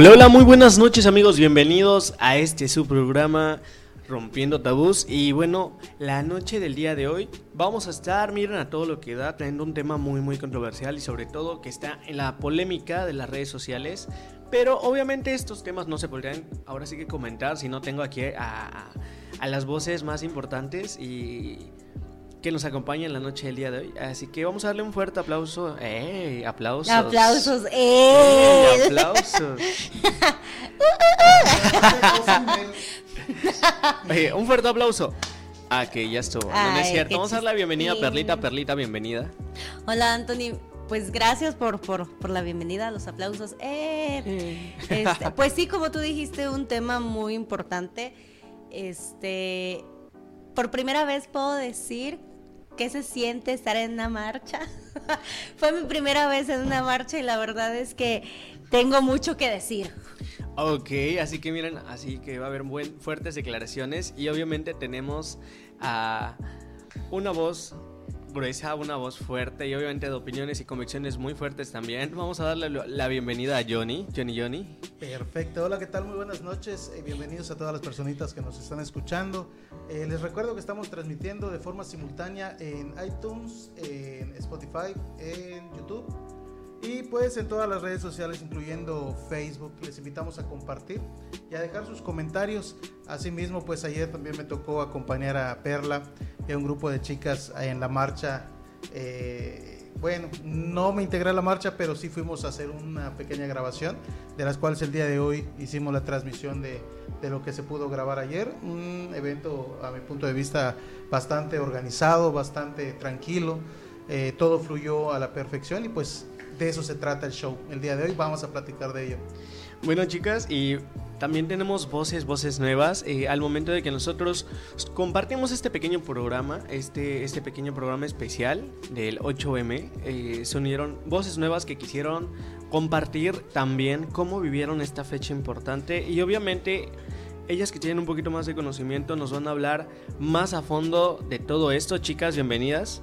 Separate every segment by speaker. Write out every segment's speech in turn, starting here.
Speaker 1: Hola, hola, muy buenas noches amigos, bienvenidos a este su programa Rompiendo Tabús. Y bueno, la noche del día de hoy vamos a estar, miren a todo lo que da, trayendo un tema muy muy controversial y sobre todo que está en la polémica de las redes sociales, pero obviamente estos temas no se podrían ahora sí que comentar si no tengo aquí a, a las voces más importantes y que nos acompaña en la noche del día de hoy. Así que vamos a darle un fuerte aplauso. ¡Eh! Aplausos.
Speaker 2: Aplausos. ¡Eh!
Speaker 1: aplausos. un fuerte aplauso. Ah, que ya estuvo. no, es cierto. Vamos a dar la bienvenida a Perlita. Perlita, bienvenida.
Speaker 2: Hola, Anthony. Pues gracias por, por, por la bienvenida, los aplausos. Eh, este, pues sí, como tú dijiste, un tema muy importante. Este, por primera vez puedo decir qué se siente estar en una marcha. Fue mi primera vez en una marcha y la verdad es que tengo mucho que decir.
Speaker 1: Ok, así que miren, así que va a haber buen, fuertes declaraciones y obviamente tenemos a una voz una voz fuerte y obviamente de opiniones y convicciones muy fuertes también. Vamos a darle la bienvenida a Johnny, Johnny Johnny.
Speaker 3: Perfecto, hola, ¿qué tal? Muy buenas noches, y bienvenidos a todas las personitas que nos están escuchando. Eh, les recuerdo que estamos transmitiendo de forma simultánea en iTunes, en Spotify, en YouTube y pues en todas las redes sociales, incluyendo Facebook, les invitamos a compartir y a dejar sus comentarios. Asimismo, pues ayer también me tocó acompañar a Perla y a un grupo de chicas en la marcha. Eh, bueno, no me integré a la marcha, pero sí fuimos a hacer una pequeña grabación, de las cuales el día de hoy hicimos la transmisión de, de lo que se pudo grabar ayer. Un evento, a mi punto de vista, bastante organizado, bastante tranquilo. Eh, todo fluyó a la perfección y pues de eso se trata el show. El día de hoy vamos a platicar de ello.
Speaker 1: Bueno, chicas, y también tenemos voces, voces nuevas. Eh, al momento de que nosotros compartimos este pequeño programa, este, este pequeño programa especial del 8M, eh, se unieron voces nuevas que quisieron compartir también cómo vivieron esta fecha importante. Y obviamente ellas que tienen un poquito más de conocimiento nos van a hablar más a fondo de todo esto. Chicas, bienvenidas.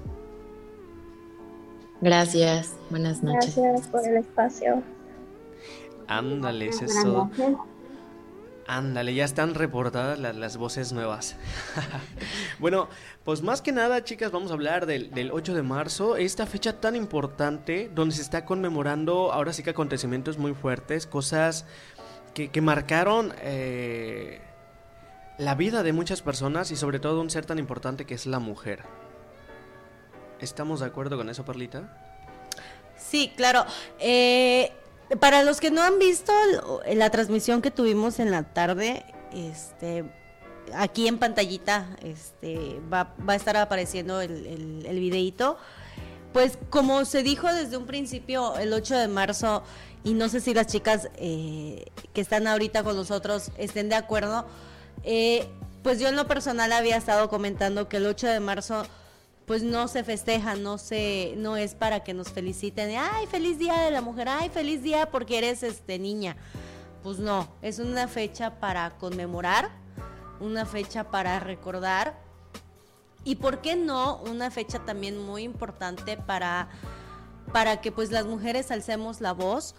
Speaker 4: Gracias, buenas noches.
Speaker 5: Gracias por el espacio.
Speaker 1: Ándale, es eso. Ándale, ya están reportadas las, voces nuevas. bueno, pues más que nada, chicas, vamos a hablar del, 8 de marzo, esta fecha tan importante donde se está conmemorando ahora sí que acontecimientos muy fuertes, cosas que, marcaron eh, la vida de muchas personas y sobre todo un ser tan importante que es la mujer. ¿Estamos de acuerdo con eso, Perlita?
Speaker 2: Sí, claro. Eh, para los que no han visto la transmisión que tuvimos en la tarde, este, aquí en pantallita este, va, a estar apareciendo el, el, videíto. Pues como se dijo desde un principio, el 8 de marzo, y no sé si las chicas eh, que están ahorita con nosotros estén de acuerdo, eh, pues yo en lo personal había estado comentando que el 8 de marzo pues no se festeja, no se, no es para que nos feliciten, ay, feliz día de la mujer, ay, feliz día porque eres este niña. Pues no, es una fecha para conmemorar, una fecha para recordar y por qué no, una fecha también muy importante para, para que pues las mujeres alcemos la voz.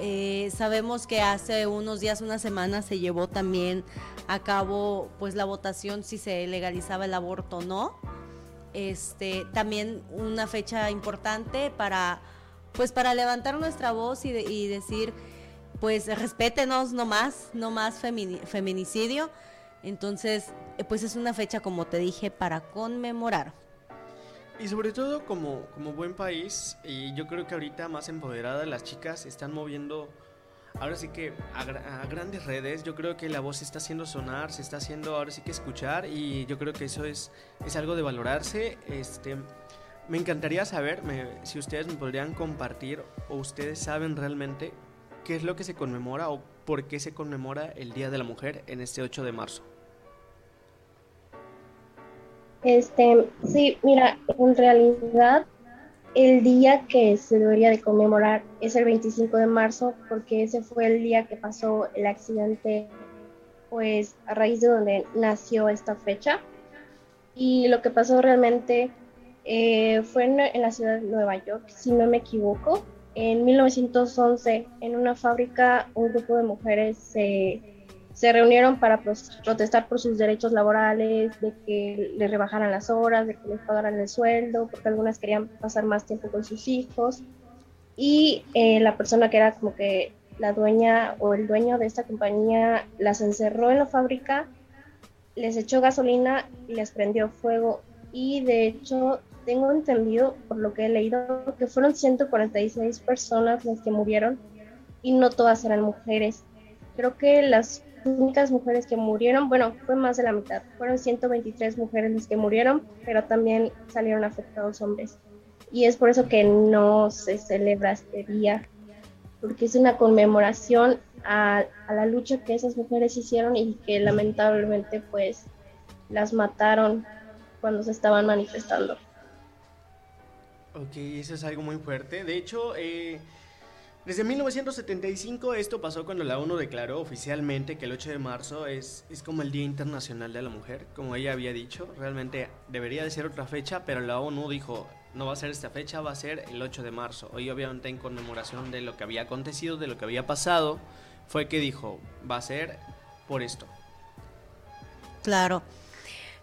Speaker 2: Eh, sabemos que hace unos días, una semana, se llevó también a cabo pues la votación si se legalizaba el aborto o no este, también una fecha importante para, pues para levantar nuestra voz y, decir, pues respétenos no más, no más feminicidio. Entonces, eh, pues es una fecha, como te dije, para conmemorar.
Speaker 1: Y sobre todo como, como buen país, y yo creo que ahorita más empoderada las chicas están moviendo ahora sí que a, grandes redes yo creo que la voz se está haciendo sonar, se está haciendo ahora sí que escuchar y yo creo que eso es, es algo de valorarse. Este, me encantaría saber si ustedes me podrían compartir o ustedes saben realmente qué es lo que se conmemora o por qué se conmemora el Día de la Mujer en este 8 de marzo.
Speaker 5: Este, sí, mira, en realidad el día que se debería de conmemorar es el 25 de marzo porque ese fue el día que pasó el accidente, pues a raíz de donde nació esta fecha. Y lo que pasó realmente eh, fue en, la ciudad de Nueva York, si no me equivoco. en 1911 en una fábrica un grupo de mujeres se, se reunieron para protestar por sus derechos laborales, de que les rebajaran las horas, de que les pagaran el sueldo, porque algunas querían pasar más tiempo con sus hijos. Y eh, la persona que era como que la dueña o el dueño de esta compañía las encerró en la fábrica, les echó gasolina y les prendió fuego. Y de hecho tengo entendido, por lo que he leído, que fueron 146 personas las que murieron y no todas eran mujeres. Creo que las únicas mujeres que murieron, bueno, fue más de la mitad, fueron 123 mujeres las que murieron, pero también salieron afectados hombres. Y es por eso que no se celebra este día, porque es una conmemoración a, a la lucha que esas mujeres hicieron y que lamentablemente pues las mataron cuando se estaban manifestando.
Speaker 1: Ok, eso es algo muy fuerte. De hecho, eh, desde 1975 esto pasó cuando la ONU declaró oficialmente que el 8 de marzo es, es como el Día Internacional de la Mujer, como ella había dicho. Realmente debería de ser otra fecha, pero la ONU dijo, no va a ser esta fecha, va a ser el 8 de marzo. Hoy obviamente en conmemoración de lo que había acontecido, de lo que había pasado, fue que dijo, va a ser por esto.
Speaker 2: Claro.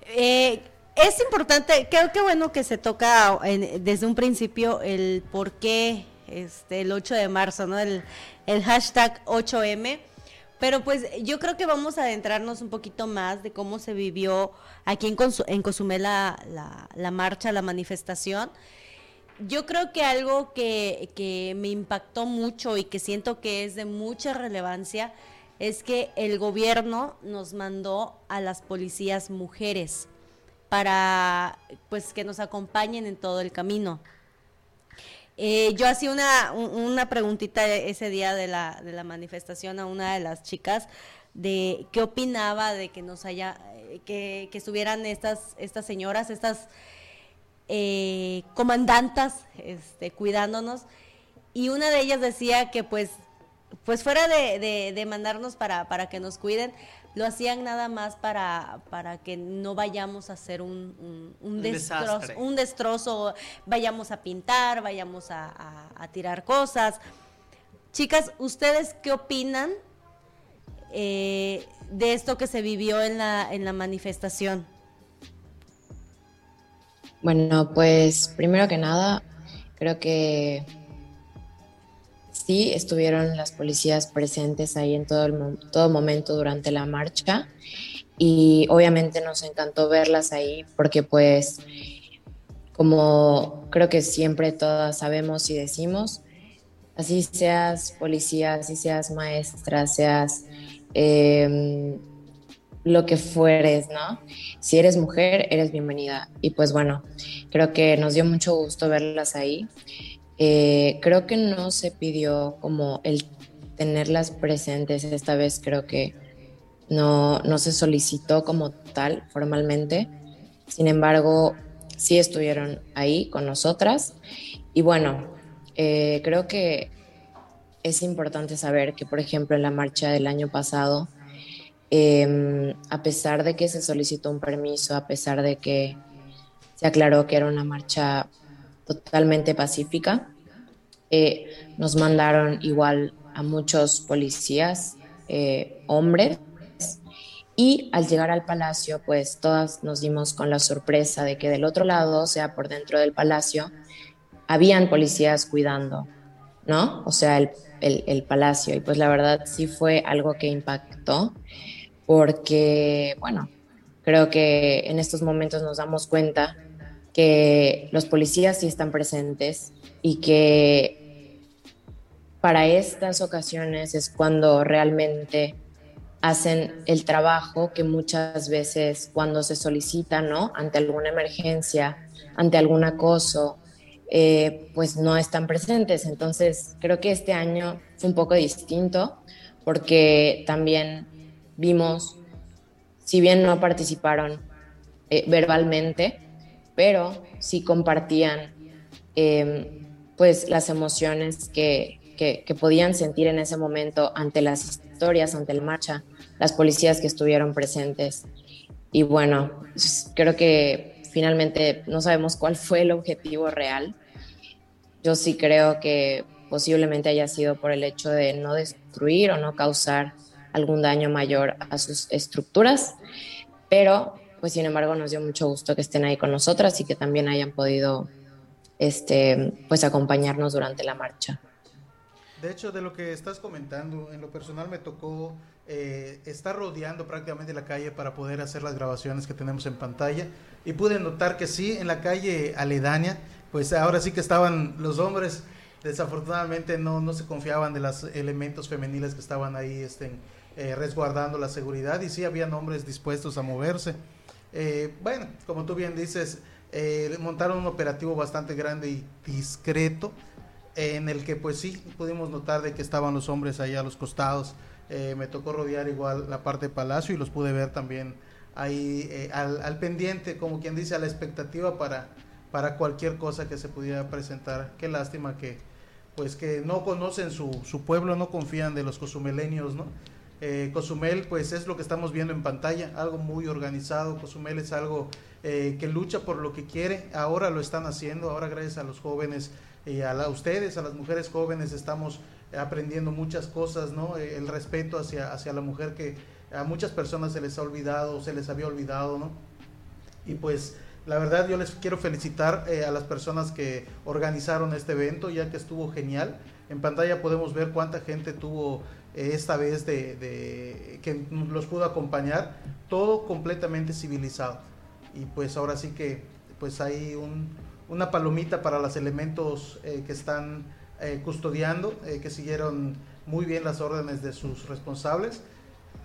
Speaker 2: Eh, es importante, creo que bueno que se toca desde un principio el por qué este, el 8 de marzo, ¿no? El, hashtag 8M. Pero pues yo creo que vamos a adentrarnos un poquito más de cómo se vivió aquí en, en Cozumel la, la, marcha, la manifestación. Yo creo que algo que, que me impactó mucho y que siento que es de mucha relevancia es que el gobierno nos mandó a las policías mujeres para pues que nos acompañen en todo el camino. Eh, yo hacía una, una preguntita ese día de la, de la manifestación a una de las chicas de qué opinaba de que nos haya, eh, que, que estuvieran estas, estas señoras, estas eh, comandantas este, cuidándonos. Y una de ellas decía que pues, pues fuera de, de mandarnos para, para que nos cuiden, lo hacían nada más para, para que no vayamos a hacer un, un, destrozo, un destrozo, vayamos a pintar, vayamos a, tirar cosas. Chicas, ¿ustedes qué opinan eh, de esto que se vivió en la, en la manifestación?
Speaker 4: Bueno, pues primero que nada, creo que sí estuvieron las policías presentes ahí en todo, el, todo momento durante la marcha y obviamente nos encantó verlas ahí porque pues como creo que siempre todas sabemos y decimos, así seas policía, así seas maestra, seas em, lo que fueres, ¿no? Si eres mujer, eres bienvenida. Y pues bueno, creo que nos dio mucho gusto verlas ahí. Eh, creo que no se pidió como el tenerlas presentes esta vez, creo que no, no se solicitó como tal formalmente. Sin embargo, sí estuvieron ahí con nosotras. Y bueno, eh, creo que es importante saber que, por ejemplo, en la marcha del año pasado, em, a pesar de que se solicitó un permiso, a pesar de que se aclaró que era una marcha totalmente pacífica. Eh, nos mandaron igual a muchos policías, eh, hombres, y al llegar al palacio, pues todas nos dimos con la sorpresa de que del otro lado, o sea, por dentro del palacio, habían policías cuidando, ¿no? O sea, el, el palacio. Y pues la verdad sí fue algo que impactó, porque, bueno, creo que en estos momentos nos damos cuenta que los policías sí están presentes y que para estas ocasiones es cuando realmente hacen el trabajo que muchas veces cuando se solicita, ¿no? Ante alguna emergencia, ante algún acoso, eh, pues no están presentes. Entonces, creo que este año fue un poco distinto porque también vimos, si bien no participaron eh, verbalmente, pero sí compartían em, pues las emociones que, que, podían sentir en ese momento ante las historias, ante la marcha, las policías que estuvieron presentes. Y bueno, pues, creo que finalmente no sabemos cuál fue el objetivo real. Yo sí creo que posiblemente haya sido por el hecho de no destruir o no causar algún daño mayor a sus estructuras, pero pues sin embargo nos dio mucho gusto que estén ahí con nosotras y que también hayan podido este, pues acompañarnos durante la marcha.
Speaker 3: De hecho, de lo que estás comentando, en lo personal me tocó eh, estar rodeando prácticamente la calle para poder hacer las grabaciones que tenemos en pantalla y pude notar que sí, en la calle aledaña, pues ahora sí que estaban los hombres, desafortunadamente no, no se confiaban de los elementos femeniles que estaban ahí este, eh, resguardando la seguridad y sí habían hombres dispuestos a moverse. Eh, bueno, como tú bien dices, montaron un operativo bastante grande y discreto en el que pues sí pudimos notar de que estaban los hombres ahí a los costados. Eh, me tocó rodear igual la parte de Palacio y los pude ver también ahí eh, al, pendiente, como quien dice, a la expectativa para, para cualquier cosa que se pudiera presentar. Qué lástima que pues que no conocen su, su pueblo, no confían de los cozumeleños, ¿no? Eh, Cozumel pues es lo que estamos viendo en pantalla, algo muy organizado, Cozumel es algo que lucha por lo que quiere, ahora lo están haciendo, ahora gracias a los jóvenes y a, ustedes, a las mujeres jóvenes, estamos aprendiendo muchas cosas, ¿no? Eh, el respeto hacia, hacia la mujer que a muchas personas se les ha olvidado, se les había olvidado, ¿no? Y pues la verdad yo les quiero felicitar eh, a las personas que organizaron este evento, ya que estuvo genial. En pantalla podemos ver cuánta gente tuvo eh, esta vez de, de, que los pudo acompañar, todo completamente civilizado. Y pues ahora sí que pues hay un, una palomita para los elementos eh, que están eh, custodiando, eh, que siguieron muy bien las órdenes de sus responsables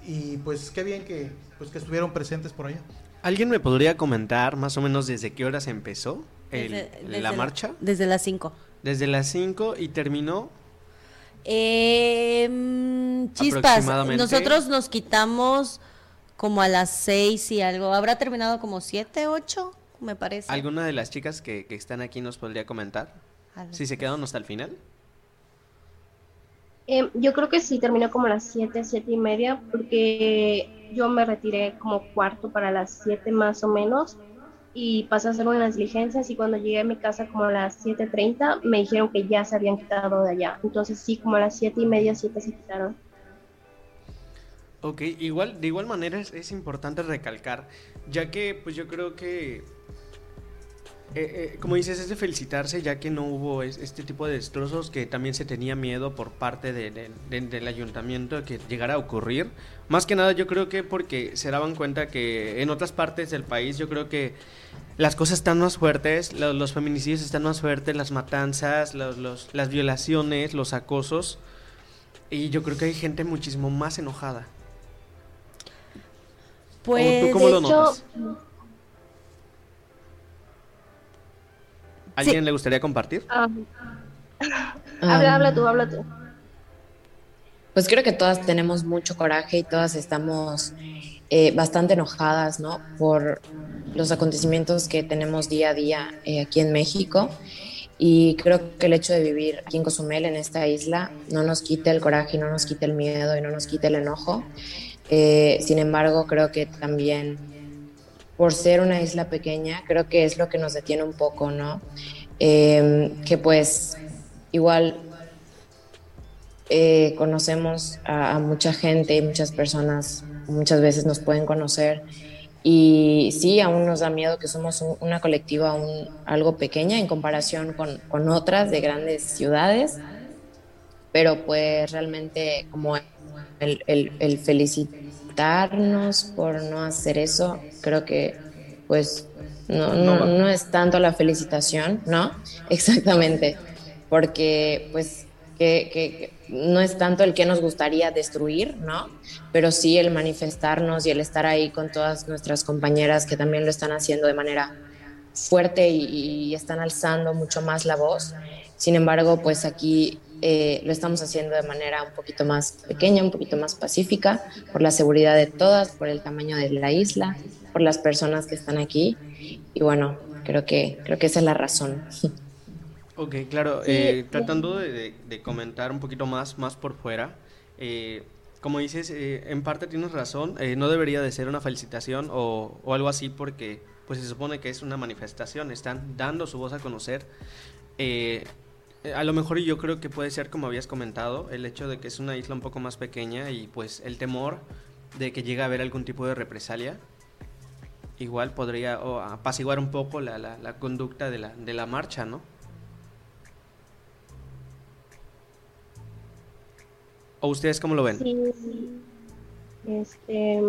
Speaker 3: y pues qué bien que, pues, que estuvieron presentes por allá.
Speaker 1: ¿Alguien me podría comentar más o menos desde qué horas empezó la marcha?
Speaker 2: desde las 5.
Speaker 1: Desde las 5 y terminó.
Speaker 2: Eh, chispas, nosotros nos quitamos como a las 6 y algo. ¿Habrá terminado como 7, 8? me parece.
Speaker 1: ¿Alguna de las chicas que, están aquí nos podría comentar? Si se quedaron hasta el final.
Speaker 5: Em, yo creo que sí terminó como a las 7, 7 y media, porque yo me retiré como cuarto para las 7 más o menos y pasé a hacer unas diligencias y cuando llegué a mi casa como a las 7.30 me dijeron que ya se habían quitado de allá. Entonces sí, como a las 7 y media, 7 se quitaron.
Speaker 1: Ok, igual, de igual manera es, es importante recalcar, ya que pues yo creo que eh, eh, como dices, es de felicitarse ya que no hubo este tipo de destrozos que también se tenía miedo por parte del ayuntamiento de que llegara a ocurrir. Más que nada yo creo que porque se daban cuenta que en otras partes del país yo creo que las cosas están más fuertes, los, feminicidios están más fuertes, las matanzas, las violaciones, los acosos. Y yo creo que hay gente muchísimo más enojada.
Speaker 2: Pues,
Speaker 1: ¿Tú cómo lo notas? ¿Alguien le gustaría compartir?
Speaker 5: Ah. habla, habla tú, habla tú.
Speaker 4: Pues creo que todas tenemos mucho coraje y todas estamos eh, bastante enojadas, ¿no? Por los acontecimientos que tenemos día a día eh, aquí en México. Y creo que el hecho de vivir aquí en Cozumel, en esta isla, no nos quita el coraje, no nos quita el miedo y no nos quita el enojo. Eh, sin embargo, creo que también por ser una isla pequeña, creo que es lo que nos detiene un poco, ¿no? Em, que pues igual eh, conocemos a, mucha gente y muchas personas muchas veces nos pueden conocer y sí, aún nos da miedo que somos una colectiva aún algo pequeña en comparación con, con otras de grandes ciudades, pero pues realmente como el, el, el felicitarnos por no hacer eso, creo que pues no, no, no, es tanto la felicitación, ¿no? Exactamente, porque pues que, que, no es tanto el que nos gustaría destruir, ¿no? Pero sí el manifestarnos y el estar ahí con todas nuestras compañeras que también lo están haciendo de manera fuerte y, y están alzando mucho más la voz. Sin embargo, pues aquí eh, lo estamos haciendo de manera un poquito más pequeña, un poquito más pacífica, por la seguridad de todas, por el tamaño de la isla, por las personas que están aquí. Y bueno, creo que, creo que esa es la razón.
Speaker 1: Ok, claro. Eh, tratando de, comentar un poquito más, más por fuera. Eh, como dices, en parte tienes razón. no debería de ser una felicitación o, o, algo así porque pues se supone que es una manifestación. Están dando su voz a conocer Eh, a lo mejor yo creo que puede ser como habías comentado, el hecho de que es una isla un poco más pequeña y pues el temor de que llegue a haber algún tipo de represalia, igual podría apaciguar un poco la, la, conducta de la, de la marcha, ¿no? ¿O ustedes cómo lo ven?
Speaker 5: Sí, este,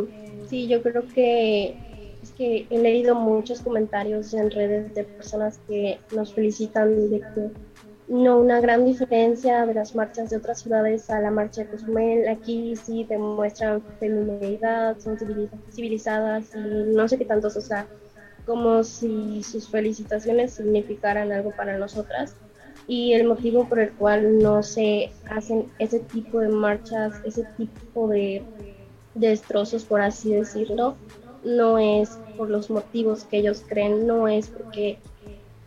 Speaker 5: sí, yo creo que es que he leído muchos comentarios en redes de personas que nos felicitan de que no una gran diferencia de las marchas de otras ciudades a la marcha de Cozumel. Aquí sí demuestran feminidad, son civilizadas y no sé qué tantos, o sea, como si sus felicitaciones significaran algo para nosotras. Y el motivo por el cual no se hacen ese tipo de marchas, ese tipo de destrozos, por así decirlo, no es por los motivos que ellos creen, no es porque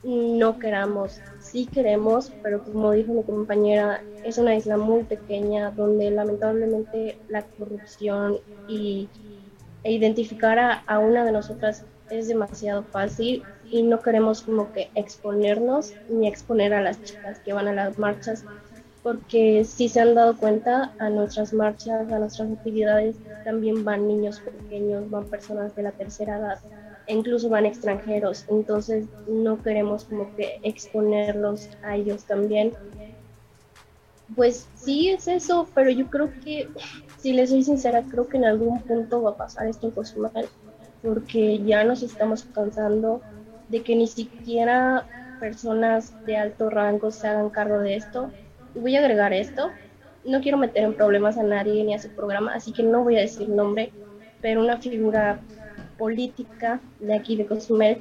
Speaker 5: no queramos sí queremos, pero como dijo mi compañera, es una isla muy pequeña donde lamentablemente la corrupción y e identificar a, una de nosotras es demasiado fácil y no queremos como que exponernos ni exponer a las chicas que van a las marchas porque si se han dado cuenta a nuestras marchas, a nuestras actividades también van niños pequeños, van personas de la tercera edad incluso van extranjeros, entonces no queremos como que exponerlos a ellos también. Pues sí es eso, pero yo creo que, si les soy sincera, creo que en algún punto va a pasar esto en porque ya nos estamos cansando de que ni siquiera personas de alto rango se hagan cargo de esto. Voy a agregar esto, no quiero meter en problemas a nadie ni a su programa, así que no voy a decir nombre, pero una figura política de aquí de Cozumel.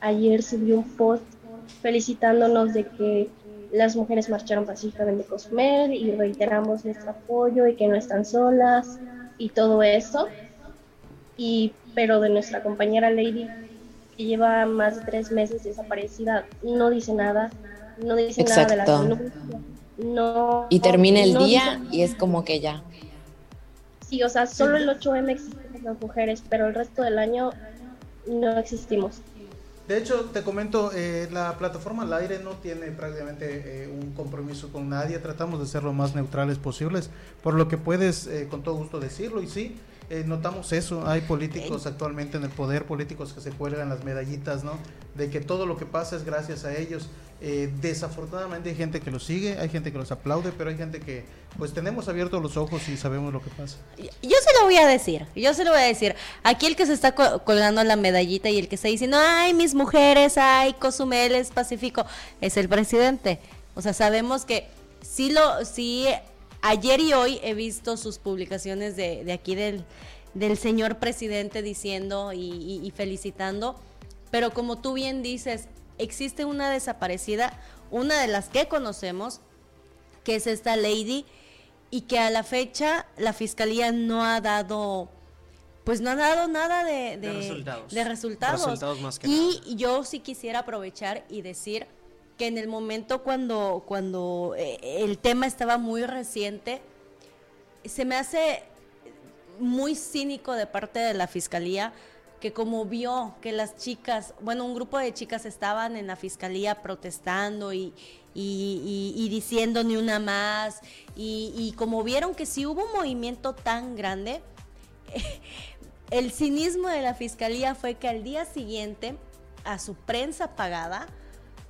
Speaker 5: Ayer subió un post felicitándonos de que las mujeres marcharon pacíficamente Cozumel y reiteramos nuestro apoyo y que no están solas y todo eso. Y, pero de nuestra compañera Lady, que lleva más de tres meses desaparecida, no dice nada, no dice nada de la denuncia. No,
Speaker 4: y termina el día y es como que ya.
Speaker 5: Sí, o sea, solo el 8M existe las mujeres, pero el resto del año no existimos.
Speaker 3: De hecho, te comento, eh, la plataforma al aire no tiene prácticamente eh, un compromiso con nadie, tratamos de ser lo más neutrales posibles, por lo que puedes eh, con todo gusto decirlo y sí, eh, notamos eso. Hay políticos actualmente en el poder, políticos que se cuelgan las medallitas, ¿no? De que todo lo que pasa es gracias a ellos. Eh, desafortunadamente hay gente que los sigue, hay gente que los aplaude, pero hay gente que, pues tenemos abiertos los ojos y sabemos lo que pasa.
Speaker 2: Yo se lo voy a decir, yo se lo voy a decir. Aquí el que se está colgando la medallita y el que está diciendo, ay, mis mujeres, ay, Cozumel es pacífico, es el presidente. O sea, sabemos que sí lo, sí ayer y hoy he visto sus publicaciones de, aquí del, señor presidente diciendo y, felicitando, pero como tú bien dices, existe una desaparecida, una de las que conocemos, que es esta lady, y que a la fecha la fiscalía no ha dado pues no ha dado nada de, resultados. y yo sí quisiera aprovechar y decir que en el momento cuando, cuando eh, el tema estaba muy reciente, se me hace muy cínico de parte de la fiscalía que como vio que las chicas, bueno, un grupo de chicas estaban en la fiscalía protestando y, y, diciendo ni una más, y, como vieron que si hubo un movimiento tan grande, el cinismo de la fiscalía fue que al día siguiente, a su prensa pagada,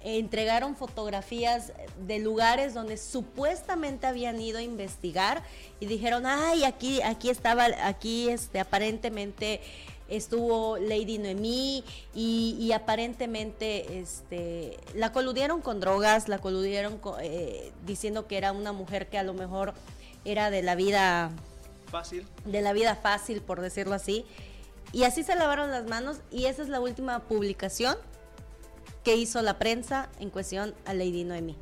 Speaker 2: entregaron fotografías de lugares donde supuestamente habían ido a investigar y dijeron, ay, aquí, aquí estaba, aquí este, aparentemente estuvo Lady Noemí y, aparentemente este, la coludieron con drogas, la coludieron eh, diciendo que era una mujer que a lo mejor era de la vida
Speaker 1: fácil.
Speaker 2: De la vida fácil, por decirlo así. Y así se lavaron las manos y esa es la última publicación que hizo la prensa en cuestión a Lady Noemi.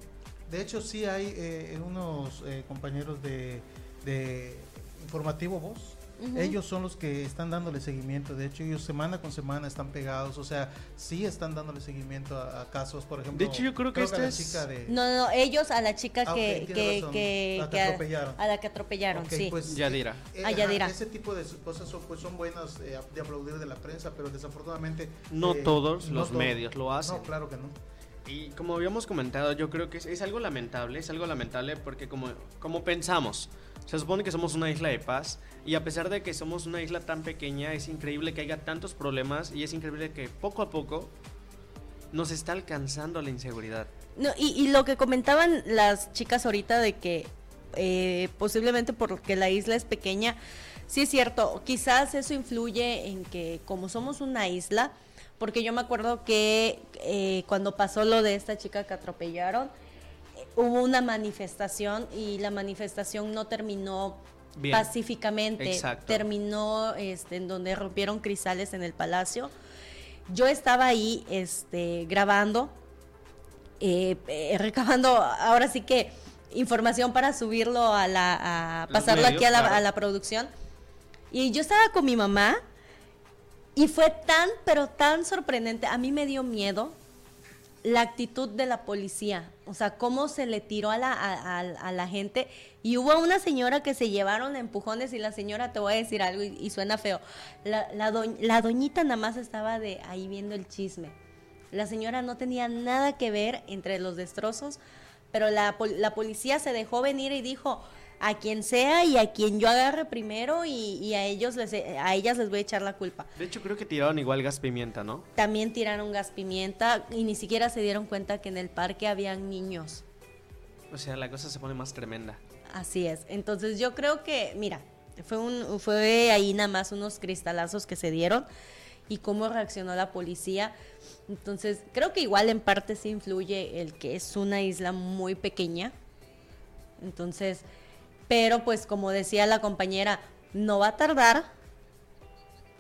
Speaker 3: De hecho, sí hay eh, unos eh, compañeros de, de Informativo Voz ellos son los que están dándole seguimiento. De hecho, ellos semana con semana están pegados. O sea, sí están dándole seguimiento a, casos, por ejemplo.
Speaker 1: De hecho, yo creo que esta es...
Speaker 2: No, no, ellos a la chica ah, que, que, que,
Speaker 3: la que, atropellaron.
Speaker 2: A, la que atropellaron, sí.
Speaker 1: Pues, Yadira.
Speaker 3: Eh, ah, Yadira. Ese tipo de cosas son, pues, son buenas eh, de aplaudir de la prensa, pero desafortunadamente...
Speaker 1: No eh, todos los medios lo hacen.
Speaker 3: No, claro que no.
Speaker 1: Y como habíamos comentado, yo creo que es, algo lamentable, es algo lamentable porque como, como pensamos, se supone que somos una isla de paz y a pesar de que somos una isla tan pequeña, es increíble que haya tantos problemas y es increíble que poco a poco nos está alcanzando la inseguridad.
Speaker 2: No, y, lo que comentaban las chicas ahorita de que eh, posiblemente porque la isla es pequeña, sí es cierto, quizás eso influye en que como somos una isla, porque yo me acuerdo que eh, cuando pasó lo de esta chica que atropellaron, hubo una manifestación y la manifestación no terminó pacíficamente, terminó este, en donde rompieron cristales en el palacio. Yo estaba ahí este, grabando, eh, eh, recabando ahora sí que información para subirlo a la, a pasarlo aquí a la, a la producción. Y yo estaba con mi mamá y fue tan, pero tan sorprendente. A mí me dio miedo la actitud de la policía, o sea, cómo se le tiró a la, a, la gente. Y hubo una señora que se llevaron empujones y la señora, te voy a decir algo y, suena feo, la, la, la, doñita nada más estaba de ahí viendo el chisme. La señora no tenía nada que ver entre los destrozos, pero la, la policía se dejó venir y dijo, a quien sea y a quien yo agarre primero y, a ellos les, a ellas les voy a echar la culpa.
Speaker 1: De hecho creo que tiraron igual gas pimienta, ¿no?
Speaker 2: También tiraron gas pimienta y ni siquiera se dieron cuenta que en el parque habían niños.
Speaker 1: O sea, la cosa se pone más tremenda.
Speaker 2: Así es. Entonces yo creo que, mira, fue un fue ahí nada más unos cristalazos que se dieron y cómo reaccionó la policía. Entonces, creo que igual en parte se influye el que es una isla muy pequeña. Entonces, pero pues como decía la compañera, no va a tardar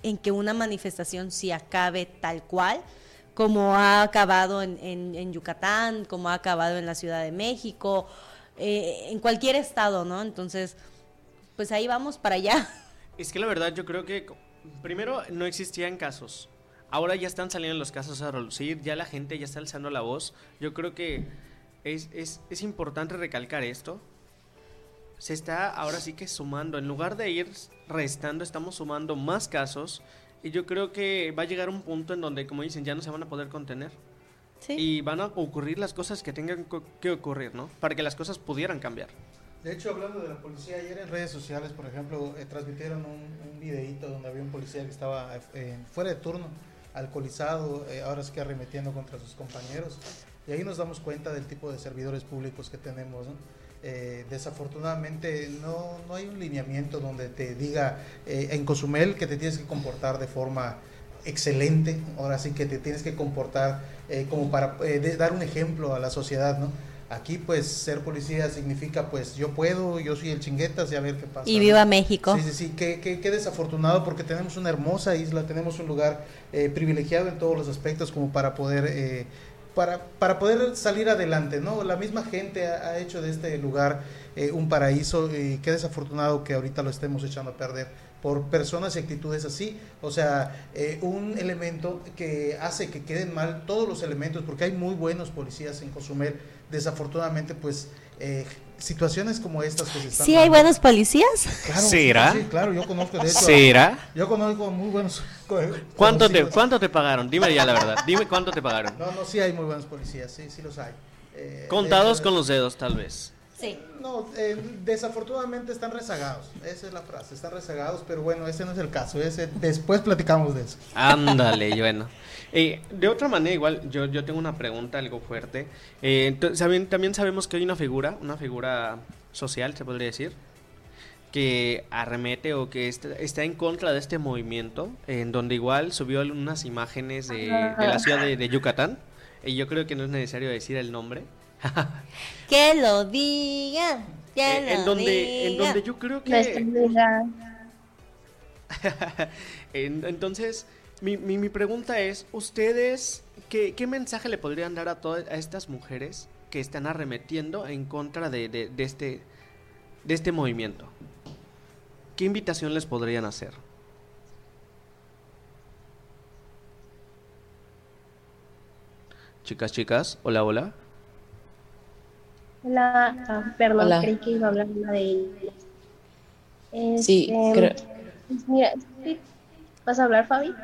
Speaker 2: en que una manifestación se acabe tal cual, como ha acabado en, Yucatán, como ha acabado en la Ciudad de México, eh, en cualquier estado, ¿no? Entonces, pues ahí vamos para allá.
Speaker 1: Es que la verdad yo creo que primero no existían casos. Ahora ya están saliendo los casos a relucir, ya la gente ya está alzando la voz. Yo creo que es, es, es importante recalcar esto, se está ahora sí que sumando. En lugar de ir restando, estamos sumando más casos. Y yo creo que va a llegar un punto en donde, como dicen, ya no se van a poder contener. Y van a ocurrir las cosas que tengan que ocurrir, ¿no? Para que las cosas pudieran cambiar.
Speaker 3: De hecho, hablando de la policía, ayer en redes sociales, por ejemplo, eh, transmitieron un, un, videíto donde había un policía que estaba eh, fuera de turno, alcoholizado, eh, ahora es que arremetiendo contra sus compañeros. Y ahí nos damos cuenta del tipo de servidores públicos que tenemos, ¿no? Eh, desafortunadamente no, no, hay un lineamiento donde te diga eh, en Cozumel que te tienes que comportar de forma excelente, ahora sí que te tienes que comportar eh, como para dar un ejemplo a la sociedad, ¿no? Aquí pues ser policía significa pues yo puedo, yo soy el chinguetas y a ver qué pasa.
Speaker 2: Y viva México.
Speaker 3: Sí, sí, sí, qué, qué, desafortunado porque tenemos una hermosa isla, tenemos un lugar privilegiado en todos los aspectos como para poder para, para poder salir adelante, ¿no? La misma gente ha, hecho de este lugar eh, un paraíso y qué desafortunado que ahorita lo estemos echando a perder por personas y actitudes así, o sea, eh, un elemento que hace que queden mal todos los elementos, porque hay muy buenos policías en Cozumel, desafortunadamente pues eh, situaciones como estas que se están
Speaker 2: ¿Sí hay buenos policías?
Speaker 1: Claro, ¿Será?
Speaker 3: Sí, claro, yo conozco de hecho.
Speaker 1: ¿Será?
Speaker 3: Yo conozco muy buenos.
Speaker 1: ¿Cuánto te, ¿Cuánto te pagaron? Dime ya la verdad. Dime cuánto te pagaron.
Speaker 3: No, no, sí hay muy buenos policías, sí, sí los hay.
Speaker 1: Eh, Contados con los dedos, tal vez.
Speaker 2: Sí.
Speaker 3: No, eh, desafortunadamente están rezagados. Esa es la frase, están rezagados, pero bueno, ese no es el caso. Ese, después platicamos de eso.
Speaker 1: Ándale, bueno. Eh, de otra manera, igual, yo, yo tengo una pregunta algo fuerte. Eh, también sabemos que hay una figura, una figura social, se podría decir, que arremete o que está, en contra de este movimiento, en donde igual subió unas imágenes de, la ciudad de, Yucatán. Y yo creo que no es necesario decir el nombre.
Speaker 2: que lo diga. Que
Speaker 1: eh, en, donde, en donde yo creo que... Entonces, mi, mi, pregunta es, ¿ustedes qué, qué, mensaje le podrían dar a todas a estas mujeres que están arremetiendo en contra de, de, de, este, de este movimiento? ¿Qué invitación les podrían hacer? Chicas, chicas, hola, hola.
Speaker 5: Hola, ah, perdón, creí que iba a hablar una de ellas.
Speaker 4: sí, este, creo.
Speaker 5: Pues mira, ¿vas a hablar, Fabi?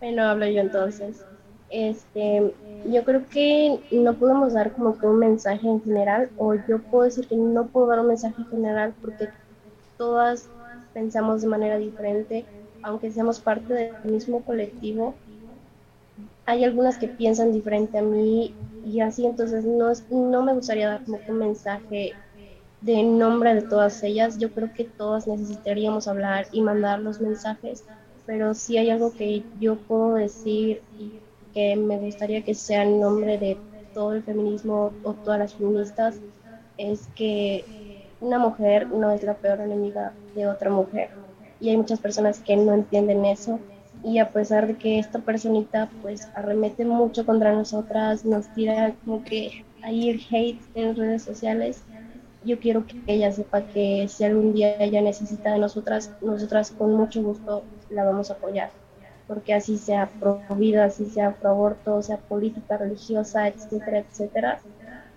Speaker 5: Bueno, hablo yo entonces. este, yo creo que no podemos dar como que un mensaje en general, o yo puedo decir que no puedo dar un mensaje en general porque todas pensamos de manera diferente, aunque seamos parte del mismo colectivo. Hay algunas que piensan diferente a mí y así, entonces no, no me gustaría dar como un mensaje de nombre de todas ellas. Yo creo que todas necesitaríamos hablar y mandar los mensajes, pero si hay algo que yo puedo decir y que me gustaría que sea en nombre de todo el feminismo o todas las feministas, es que una mujer no es la peor enemiga de otra mujer. Y hay muchas personas que no entienden eso. Y a pesar de que esta personita pues arremete mucho contra nosotras, nos tira como que ahí el hate en redes sociales, yo quiero que ella sepa que si algún día ella necesita de nosotras, nosotras con mucho gusto la vamos a apoyar porque así sea pro vida, así sea pro aborto, sea política, religiosa, etcétera, etcétera,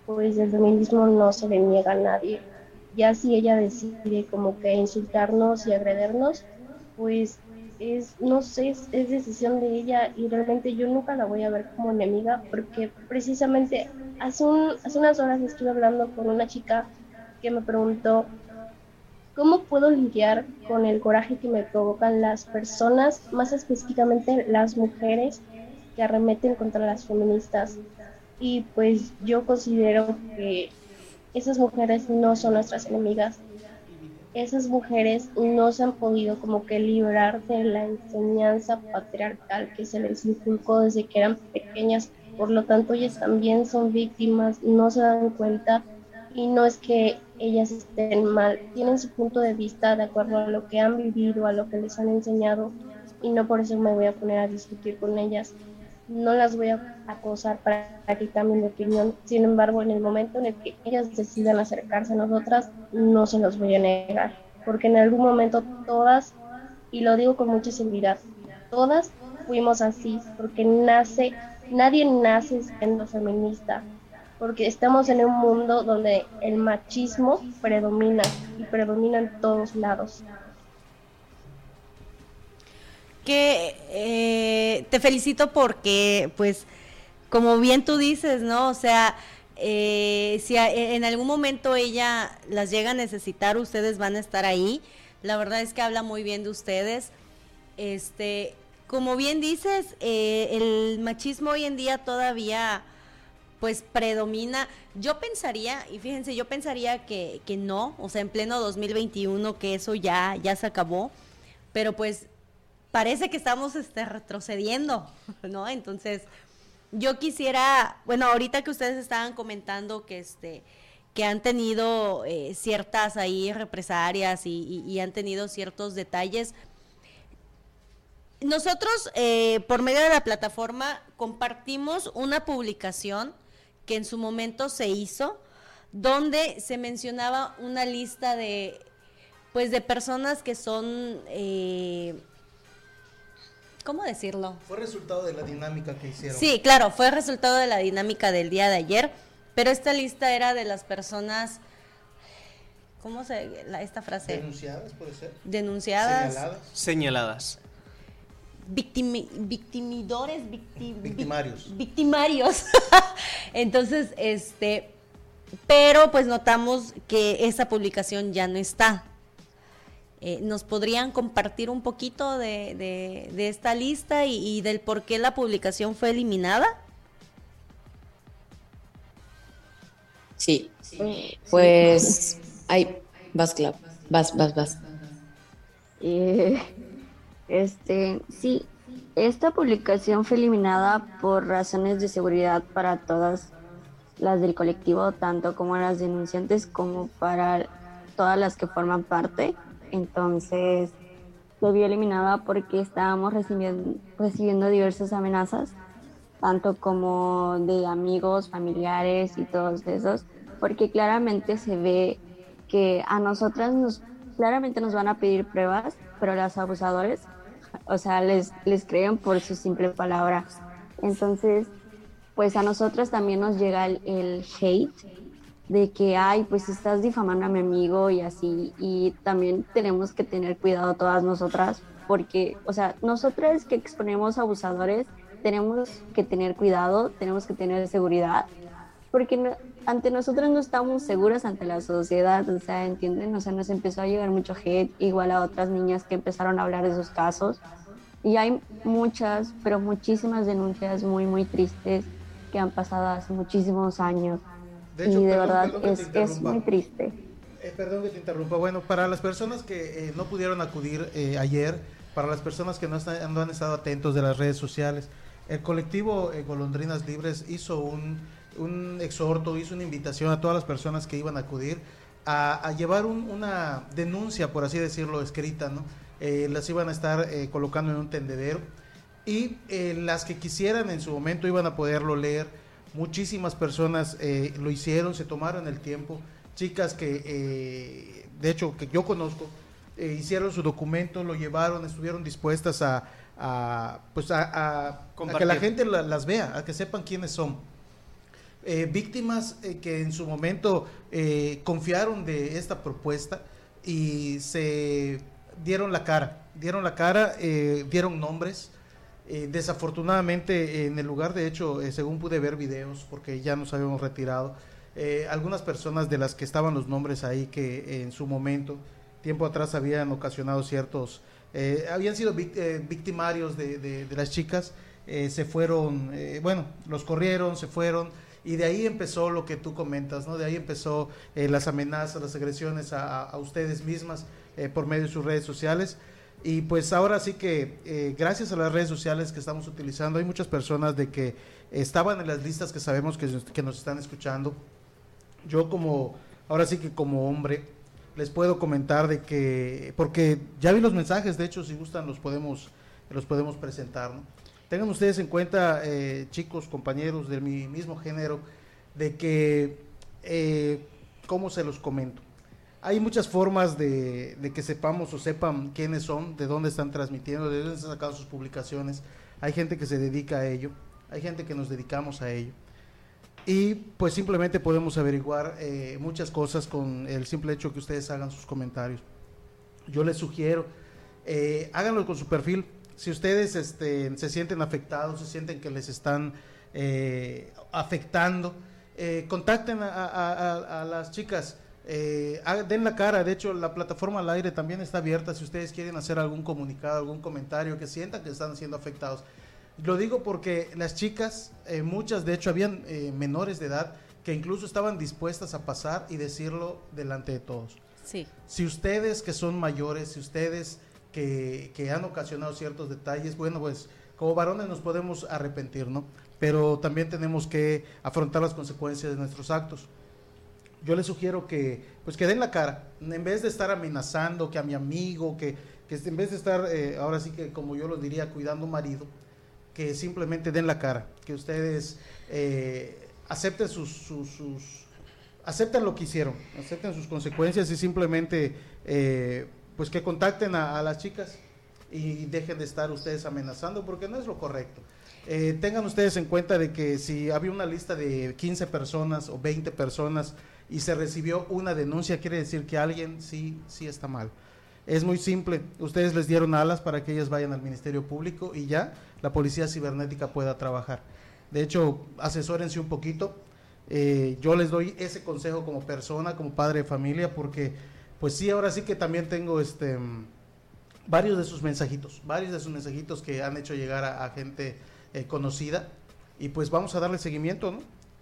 Speaker 5: pues el feminismo no se le niega a nadie. Ya si ella decide como que insultarnos y agredernos, pues es, no sé, es, es, decisión de ella y realmente yo nunca la voy a ver como enemiga porque precisamente hace, un, hace unas horas estuve hablando con una chica que me preguntó ¿Cómo puedo lidiar con el coraje que me provocan las personas, más específicamente las mujeres que arremeten contra las feministas? Y pues yo considero que esas mujeres no son nuestras enemigas. Esas mujeres no se han podido como que librar de la enseñanza patriarcal que se les inculcó desde que eran pequeñas. Por lo tanto, ellas también son víctimas, no se dan cuenta y no es que ellas estén mal, tienen su punto de vista de acuerdo a lo que han vivido, a lo que les han enseñado y no por eso me voy a poner a discutir con ellas. No las voy a acosar para que cambien de opinión. Sin embargo, en el momento en el que ellas decidan acercarse a nosotras, no se los voy a negar. Porque en algún momento todas, y lo digo con mucha seguridad, todas fuimos así, porque nace, nadie nace siendo feminista porque estamos en un mundo donde el machismo predomina y predomina en todos lados.
Speaker 2: Que eh, te felicito porque, pues, como bien tú dices, ¿no? O sea, eh, si en algún momento ella las llega a necesitar, ustedes van a estar ahí. La verdad es que habla muy bien de ustedes. Este, como bien dices, eh, el machismo hoy en día todavía pues predomina. Yo pensaría, y fíjense, yo pensaría que, que no, o sea, en pleno 2021 que eso ya, ya se acabó, pero pues parece que estamos este, retrocediendo, ¿no? Entonces, yo quisiera, bueno, ahorita que ustedes estaban comentando que este que han tenido eh, ciertas ahí represalias y, han tenido ciertos detalles. Nosotros, eh, por medio de la plataforma, compartimos una publicación que en su momento se hizo, donde se mencionaba una lista de, pues, de personas que son, eh, ¿cómo decirlo?
Speaker 3: Fue resultado de la dinámica que hicieron.
Speaker 2: Sí, claro, fue resultado de la dinámica del día de ayer, pero esta lista era de las personas... ¿Cómo se la, esta frase?
Speaker 3: Denunciadas, puede ser.
Speaker 2: Denunciadas.
Speaker 1: Señaladas. Señaladas
Speaker 2: victimidores,
Speaker 3: victimarios.
Speaker 2: victimarios. Entonces, este, pero pues notamos que esa publicación ya no está. Eh, ¿Nos podrían compartir un poquito de, de, esta lista y, del por qué la publicación fue eliminada?
Speaker 4: Sí, pues, ay, vas, Clap, vas, vas, vas.
Speaker 6: Eh, este, sí, esta publicación fue eliminada por razones de seguridad para todas las del colectivo, tanto como las denunciantes como para todas las que forman parte. Entonces, se vio eliminada porque estábamos recibiendo, recibiendo diversas amenazas, tanto como de amigos, familiares y todos esos, porque claramente se ve que a nosotras nos, claramente nos van a pedir pruebas, pero los abusadores o sea, les, les creen por su simple palabra. Entonces, pues a nosotros también nos llega el, hate de que, ay, pues estás difamando a mi amigo y así, y también tenemos que tener cuidado todas nosotras, porque, o sea, nosotras que exponemos abusadores, tenemos que tener cuidado, tenemos que tener seguridad, porque ante nosotros no estamos seguras ante la sociedad, o sea, ¿entienden? O sea, nos empezó a llegar mucho hate, igual a otras niñas que empezaron a hablar de sus casos. Y hay muchas, pero muchísimas denuncias muy, muy tristes que han pasado hace muchísimos años. Y de verdad es, es, muy triste.
Speaker 3: Eh, perdón que te interrumpa. Bueno, para las personas que eh, no pudieron acudir eh, ayer, para las personas que no, están, no han estado atentos de las redes sociales, el colectivo Golondrinas Libres hizo un, un, exhorto, hizo una invitación a todas las personas que iban a acudir a, llevar una denuncia, por así decirlo, escrita, ¿no? las iban a estar colocando en un tendedero y las que quisieran en su momento iban a poderlo leer. Muchísimas personas lo hicieron, se tomaron el tiempo chicas que, eh, de hecho, que yo conozco, eh, hicieron su documento, lo llevaron, estuvieron dispuestas a, pues a, que la gente las vea, a que sepan quiénes son. Eh, víctimas que en su momento confiaron de esta propuesta y se dieron la cara, dieron la cara, dieron nombres. Desafortunadamente en el lugar, de hecho, según pude ver videos, porque ya nos habíamos retirado, eh, algunas personas de las que estaban los nombres ahí que en su momento, tiempo atrás, habían ocasionado ciertos, eh, habían sido eh, victimarios de, las chicas, se fueron, bueno, los corrieron, se fueron, y de ahí empezó lo que tú comentas, ¿no? De ahí empezó las amenazas, las agresiones a ustedes mismas por medio de sus redes sociales. Y pues ahora sí que gracias a las redes sociales que estamos utilizando, hay muchas personas de que estaban en las listas que sabemos que, que nos están escuchando, yo como, ahora sí que como hombre, les puedo comentar de que, porque ya vi los mensajes, de hecho, si gustan los podemos, los podemos presentar, Tengan ustedes en cuenta, eh, chicos, compañeros de mi mismo género, de que, eh, ¿cómo se los comento? Hay muchas formas de, de, que sepamos o sepan quiénes son, de dónde están transmitiendo, de dónde están sacando sus publicaciones. Hay gente que se dedica a ello, hay gente que nos dedicamos a ello y pues simplemente podemos averiguar eh, muchas cosas con el simple hecho que ustedes hagan sus comentarios. Yo les sugiero, eh, háganlo con su perfil. Si ustedes este, se sienten afectados, se sienten que les están eh, afectando, contacten a, las chicas. Den la cara, de hecho la plataforma al aire también está abierta si ustedes quieren hacer algún comunicado, algún comentario, que sientan que están siendo afectados lo digo porque las chicas, eh, muchas de hecho habían eh, menores de edad que incluso estaban dispuestas a pasar y decirlo delante de todos.
Speaker 2: Sí.
Speaker 3: Si ustedes que son mayores, si ustedes que, que han ocasionado ciertos detalles, bueno, pues como varones nos podemos arrepentir, ¿no? Pero también tenemos que afrontar las consecuencias de nuestros actos. Yo les sugiero que, pues que den la cara, en vez de estar amenazando que a mi amigo, que, que en vez de estar, eh, ahora sí que como yo lo diría, cuidando marido, que simplemente den la cara, que ustedes eh, acepten sus, sus, acepten lo que hicieron, acepten sus consecuencias y simplemente eh, pues que contacten a, las chicas y dejen de estar ustedes amenazando porque no es lo correcto. Eh, tengan ustedes en cuenta de que si había una lista de 15 personas o 20 personas y se recibió una denuncia, quiere decir que alguien sí, sí está mal. Es muy simple, ustedes les dieron alas para que ellas vayan al Ministerio Público y ya la policía cibernética pueda trabajar. De hecho, asesórense un poquito. Eh, yo les doy ese consejo como persona, como padre de familia, porque pues sí, ahora sí que también tengo este varios de sus mensajitos, varios de sus mensajitos que han hecho llegar a, gente eh, conocida y pues vamos a darle seguimiento, ¿no?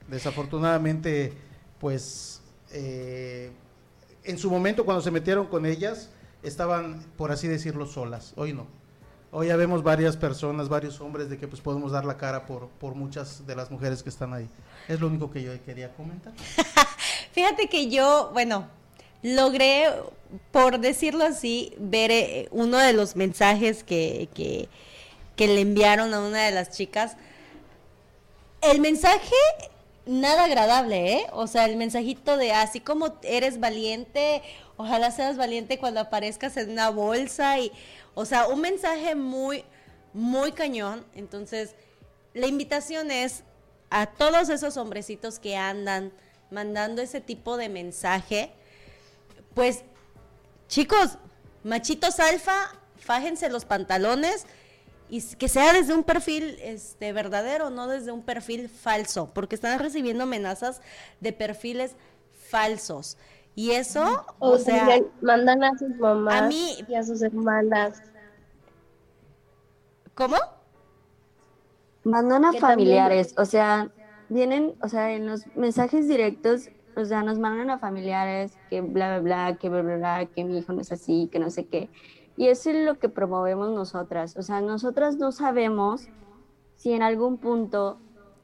Speaker 3: Desafortunadamente, pues eh, en su momento cuando se metieron con ellas, estaban, por así decirlo, solas. Hoy no. Hoy ya vemos varias personas, varios hombres de que pues podemos dar la cara por, por muchas de las mujeres que están ahí. Es lo único que yo quería comentar.
Speaker 2: Fíjate que yo, bueno, logré, por decirlo así, ver eh, uno de los mensajes que, que, que le enviaron a una de las chicas. El mensaje nada agradable, ¿eh? O sea, el mensajito de así como eres valiente Ojalá seas valiente cuando aparezcas en una bolsa y, o sea, un mensaje muy, muy cañón. Entonces, la invitación es a todos esos hombrecitos que andan mandando ese tipo de mensaje, pues, chicos, machitos alfa, fájense los pantalones y que sea desde un perfil este verdadero, no desde un perfil falso, porque están recibiendo amenazas de perfiles falsos. Y eso, o, sea,
Speaker 5: mandan a sus mamás y a sus hermanas.
Speaker 2: ¿Cómo?
Speaker 6: Mandan a familiares, o sea, vienen, o sea, en los mensajes directos, o sea, nos mandan a familiares que bla, bla, bla, que bla, bla, bla, que mi hijo no es así, que no sé qué. Y eso es lo que promovemos nosotras. O sea, nosotras no sabemos si en algún punto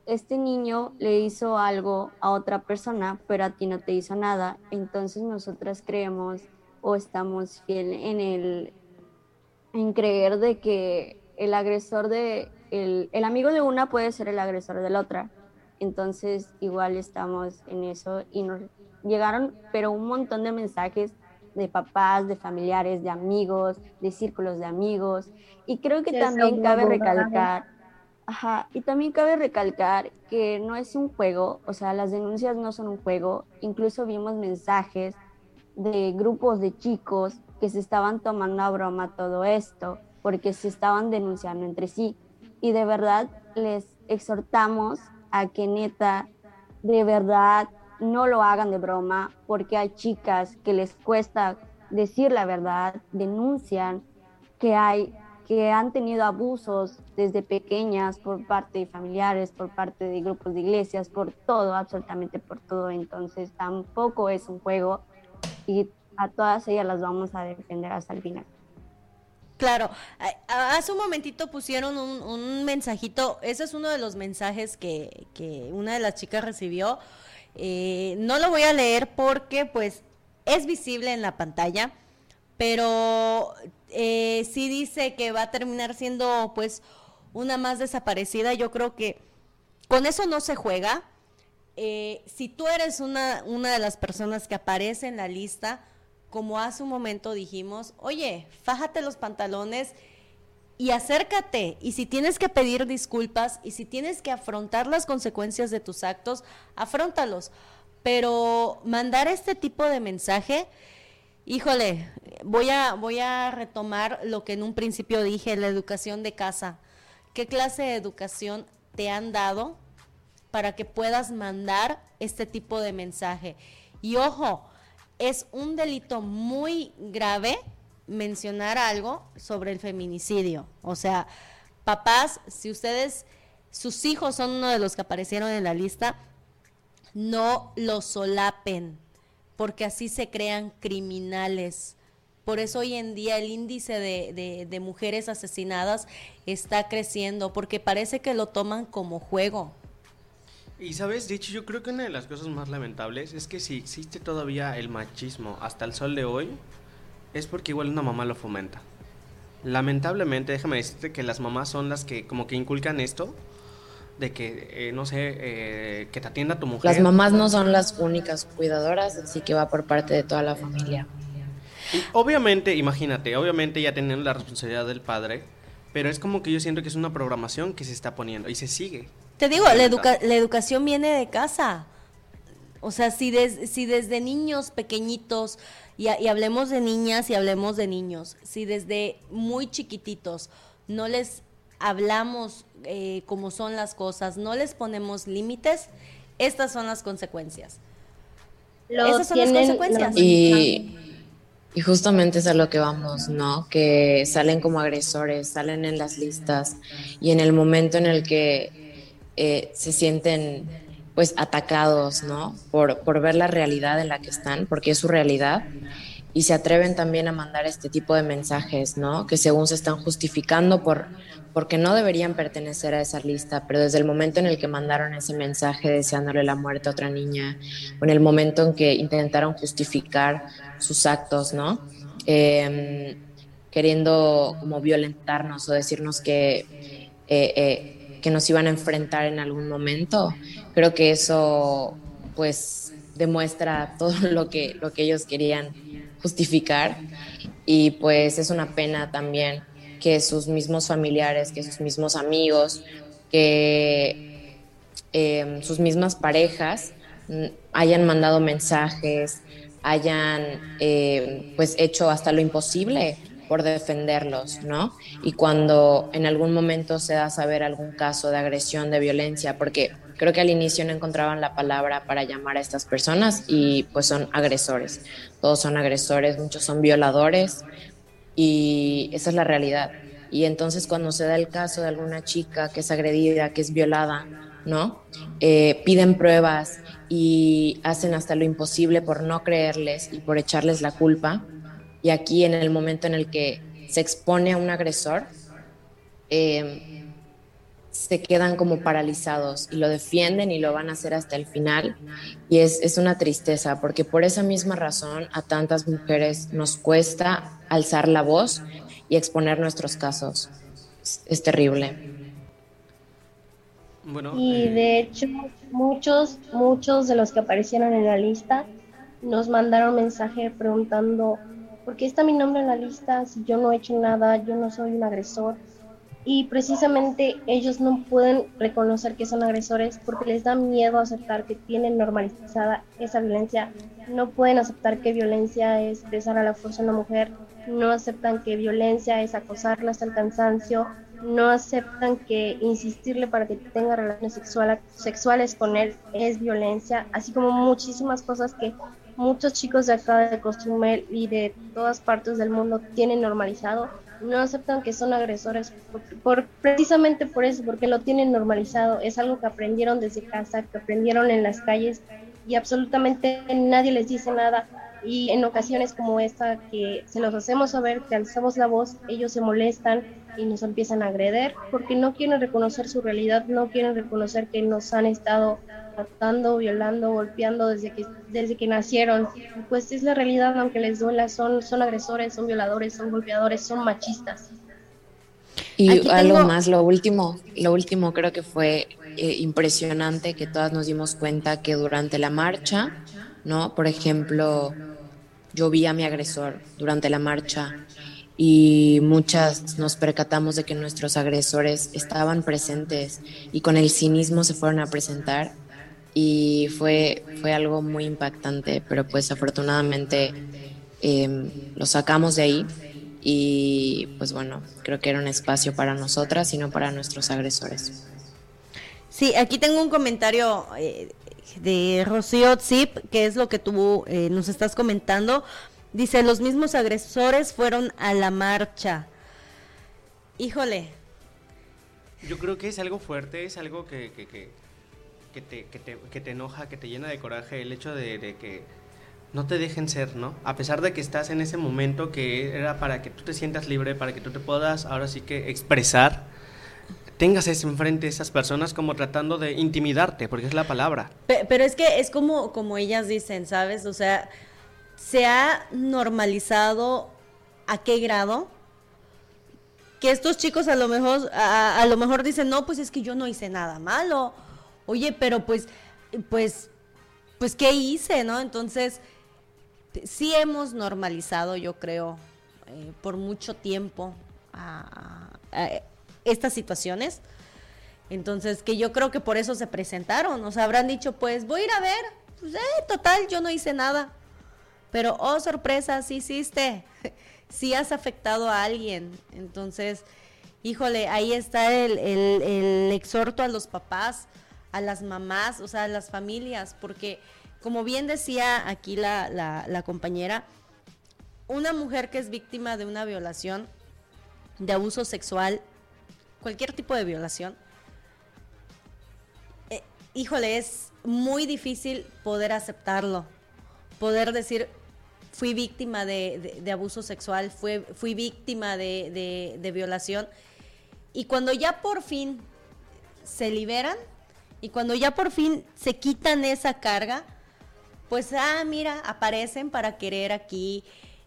Speaker 6: este niño le hizo algo a otra persona, pero a ti no te hizo nada. Entonces nosotras creemos o estamos fiel en el en creer de que el agresor de el, el amigo de una puede ser el agresor de la otra. Entonces igual estamos en eso y nos llegaron pero un montón de mensajes de papás, de familiares, de amigos, de círculos de amigos. Y creo que también cabe recalcar, ajá, y también cabe recalcar que no es un juego, o sea, las denuncias no son un juego. Incluso vimos mensajes de grupos de chicos que se estaban tomando a broma todo esto, porque se estaban denunciando entre sí. Y de verdad les exhortamos a que neta, de verdad, no lo hagan de broma, porque hay chicas que les cuesta decir la verdad, denuncian que hay que han tenido abusos desde pequeñas por parte de familiares, por parte de grupos de iglesias, por todo, absolutamente por todo. Entonces tampoco es un juego y a todas ellas las vamos a defender hasta el final.
Speaker 2: Claro, hace un momentito pusieron un, mensajito, ese es uno de los mensajes que, que una de las chicas recibió eh, no lo voy a leer porque pues es visible en la pantalla, pero eh, sí dice que va a terminar siendo pues una más desaparecida. Yo creo que con eso no se juega. Eh, si tú eres una, una de las personas que aparece en la lista, como hace un momento dijimos, oye, fájate los pantalones y acércate. Y si tienes que pedir disculpas y si tienes que afrontar las consecuencias de tus actos, afrontalos. Pero mandar este tipo de mensaje, híjole, voy a, voy a retomar lo que en un principio dije, la educación de casa. ¿Qué clase de educación te han dado para que puedas mandar este tipo de mensaje? Y ojo, es un delito muy grave mencionar algo sobre el feminicidio. O sea, papás, si ustedes, sus hijos son uno de los que aparecieron en la lista, no los solapen, porque así se crean criminales. Por eso hoy en día el índice de, de, mujeres asesinadas está creciendo, porque parece que lo toman como juego.
Speaker 1: Y sabes, de hecho yo creo que una de las cosas más lamentables es que si existe todavía el machismo hasta el sol de hoy, es porque igual una mamá lo fomenta. Lamentablemente, déjame decirte que las mamás son las que como que inculcan esto de que, eh, no sé, eh, que te atienda tu mujer.
Speaker 4: Las mamás no son las únicas cuidadoras, así que va por parte de toda la familia.
Speaker 1: obviamente, imagínate, obviamente ya tienen la responsabilidad del padre, pero es como que yo siento que es una programación que se está poniendo y se sigue.
Speaker 2: Te digo, la, la educación viene de casa. O sea, si, si desde niños pequeñitos y, hablemos de niñas y hablemos de niños. Si desde muy chiquititos no les hablamos eh, como son las cosas, no les ponemos límites, estas son las consecuencias.
Speaker 4: Esas son las consecuencias. Y, y, justamente es a lo que vamos, ¿no? Que salen como agresores, salen en las listas y en el momento en el que eh, se sienten pues atacados, ¿no? Por, por ver la realidad en la que están, porque es su realidad, y se atreven también a mandar este tipo de mensajes, ¿no? Que según se están justificando por porque no deberían pertenecer a esa lista, pero desde el momento en el que mandaron ese mensaje deseándole la muerte a otra niña, o en el momento en que intentaron justificar sus actos, ¿no? Em, queriendo como violentarnos o decirnos que eh, eh, que nos iban a enfrentar en algún momento. Creo que eso pues demuestra todo lo que, lo que ellos querían justificar y pues es una pena también que sus mismos familiares, que sus mismos amigos, que em, sus mismas parejas mm, hayan mandado mensajes, hayan em, pues hecho hasta lo imposible por defenderlos, ¿no? Y cuando en algún momento se da a saber algún caso de agresión, de violencia, porque creo que al inicio no encontraban la palabra para llamar a estas personas y pues son agresores. Todos son agresores, muchos son violadores y esa es la realidad. Y entonces cuando se da el caso de alguna chica que es agredida, que es violada, ¿no? Eh, piden pruebas y hacen hasta lo imposible por no creerles y por echarles la culpa. Y aquí en el momento en el que se expone a un agresor, eh, se quedan como paralizados y lo defienden y lo van a hacer hasta el final. Y es, es, una tristeza, porque por esa misma razón a tantas mujeres nos cuesta alzar la voz y exponer nuestros casos. Es, terrible.
Speaker 5: Bueno, y eh, de hecho, muchos, muchos de los que aparecieron en la lista nos mandaron mensaje preguntando, ¿por qué está mi nombre en la lista si yo no he hecho nada, yo no soy un agresor? Y precisamente ellos no pueden reconocer que son agresores porque les da miedo aceptar que tienen normalizada esa violencia, no pueden aceptar que violencia es besar a la fuerza a una mujer, no aceptan que violencia es acosarla hasta el cansancio, no aceptan que insistirle para que tenga relaciones sexuales con él es violencia, así como muchísimas cosas que muchos chicos de acá de Costumel y de todas partes del mundo tienen normalizado no aceptan que son agresores por, precisamente por eso, porque lo tienen normalizado, es algo que aprendieron desde casa, que aprendieron en las calles y absolutamente nadie les dice nada y en ocasiones como esta que se los hacemos saber, que alzamos la voz, ellos se molestan y nos empiezan a agreder porque no quieren reconocer su realidad, no quieren reconocer que nos han estado tratando, violando, golpeando desde que, desde que nacieron. Pues es la realidad, aunque les duela, son, son agresores, son violadores, son golpeadores, son machistas.
Speaker 4: Y algo más, lo último, lo último creo que fue eh, impresionante que todas nos dimos cuenta que durante la marcha, ¿no? Por ejemplo, yo vi a mi agresor durante la marcha y muchas nos percatamos de que nuestros agresores estaban presentes y con el cinismo se fueron a presentar y fue, fue algo muy impactante, pero pues afortunadamente em, lo sacamos de ahí y pues bueno, creo que era un espacio para nosotras y no para nuestros agresores.
Speaker 2: Sí, aquí tengo un comentario eh, de Rocío Zip, que es lo que tú eh, nos estás comentando. Dice, los mismos agresores fueron a la marcha. Híjole.
Speaker 1: Yo creo que es algo fuerte, es algo que que te, que te, que te enoja, que te llena de coraje el hecho de, que no te dejen ser, ¿no? A pesar de que estás en ese momento que era para que tú te sientas libre, para que tú te puedas ahora sí que expresar, tengas enfrente esas personas como tratando de intimidarte, porque es la palabra.
Speaker 2: Pero, es que es como, como ellas dicen, ¿sabes? O sea, se ha normalizado a qué grado que estos chicos a lo mejor a, a lo mejor dicen, "No, pues es que yo no hice nada malo." oye, pero pues, pues, pues, ¿qué hice, no? Entonces, sí hemos normalizado, yo creo, eh, por mucho tiempo estas situaciones. Entonces, que yo creo que por eso se presentaron. O sea, habrán dicho, pues voy a ir a ver. Pues, eh, total, yo no hice nada. Pero, oh, sorpresa, sí hiciste. sí has afectado a alguien. Entonces, híjole, ahí está el, el exhorto a los papás a las mamás, o sea, a las familias, porque como bien decía aquí la, la, compañera, una mujer que es víctima de una violación, de abuso sexual, cualquier tipo de violación, eh, híjole, es muy difícil poder aceptarlo, poder decir, fui víctima de, abuso sexual, fui, fui víctima de, violación, y cuando ya por fin se liberan, y cuando ya por fin se quitan esa carga, pues, ah, mira, aparecen para querer aquí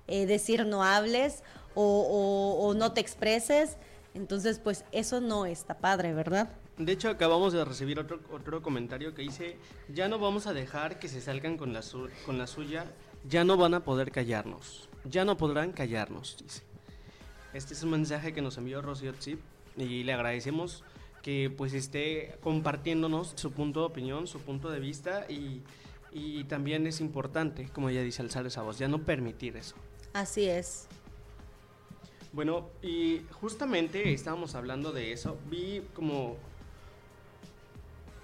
Speaker 2: eh, decir no hables o, no te expreses. Entonces, pues eso no está padre, ¿verdad?
Speaker 1: De hecho, acabamos de recibir otro, otro comentario que dice, ya no vamos a dejar que se salgan con la, con la suya, ya no van a poder callarnos, ya no podrán callarnos, dice. Este es un mensaje que nos envió Rocío Zip y le agradecemos que pues esté compartiéndonos su punto de opinión, su punto de vista y, y también es importante, como ella dice, alzar esa voz, ya no permitir eso.
Speaker 2: Así es.
Speaker 1: Bueno, y justamente estábamos hablando de eso. Vi como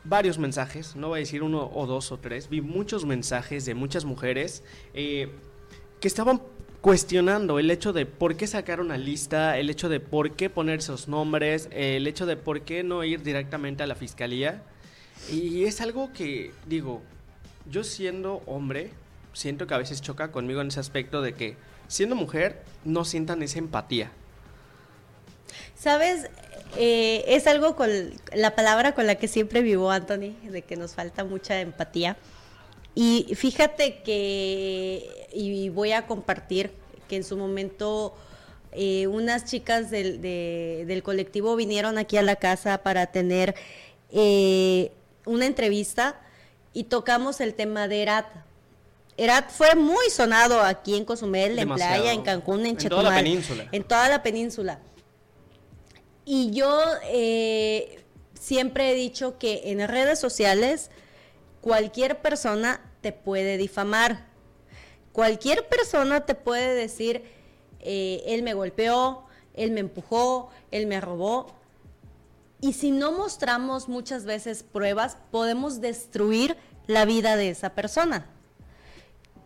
Speaker 1: varios mensajes, no voy a decir uno o dos o tres, vi muchos mensajes de muchas mujeres eh, que estaban cuestionando el hecho de por qué sacar una lista, el hecho de por qué poner esos nombres, el hecho de por qué no ir directamente a la fiscalía. Y es algo que, digo, yo siendo hombre, siento que a veces choca conmigo en ese aspecto de que siendo mujer no sientan esa empatía.
Speaker 2: Sabes, eh, es algo con la palabra con la que siempre vivo Anthony, de que nos falta mucha empatía. Y fíjate que, y voy a compartir que en su momento eh, unas chicas del, del, colectivo vinieron aquí a la casa para tener eh, una entrevista y tocamos el tema de Erat. Erat fue muy sonado aquí en Cozumel, en Playa, en Cancún, en, en toda la península. En toda la península. Y yo eh, siempre he dicho que en redes sociales cualquier persona te puede difamar. Cualquier persona te puede decir, eh, él me golpeó, él me empujó, él me robó. Y si no mostramos muchas veces pruebas, podemos destruir la vida de esa persona.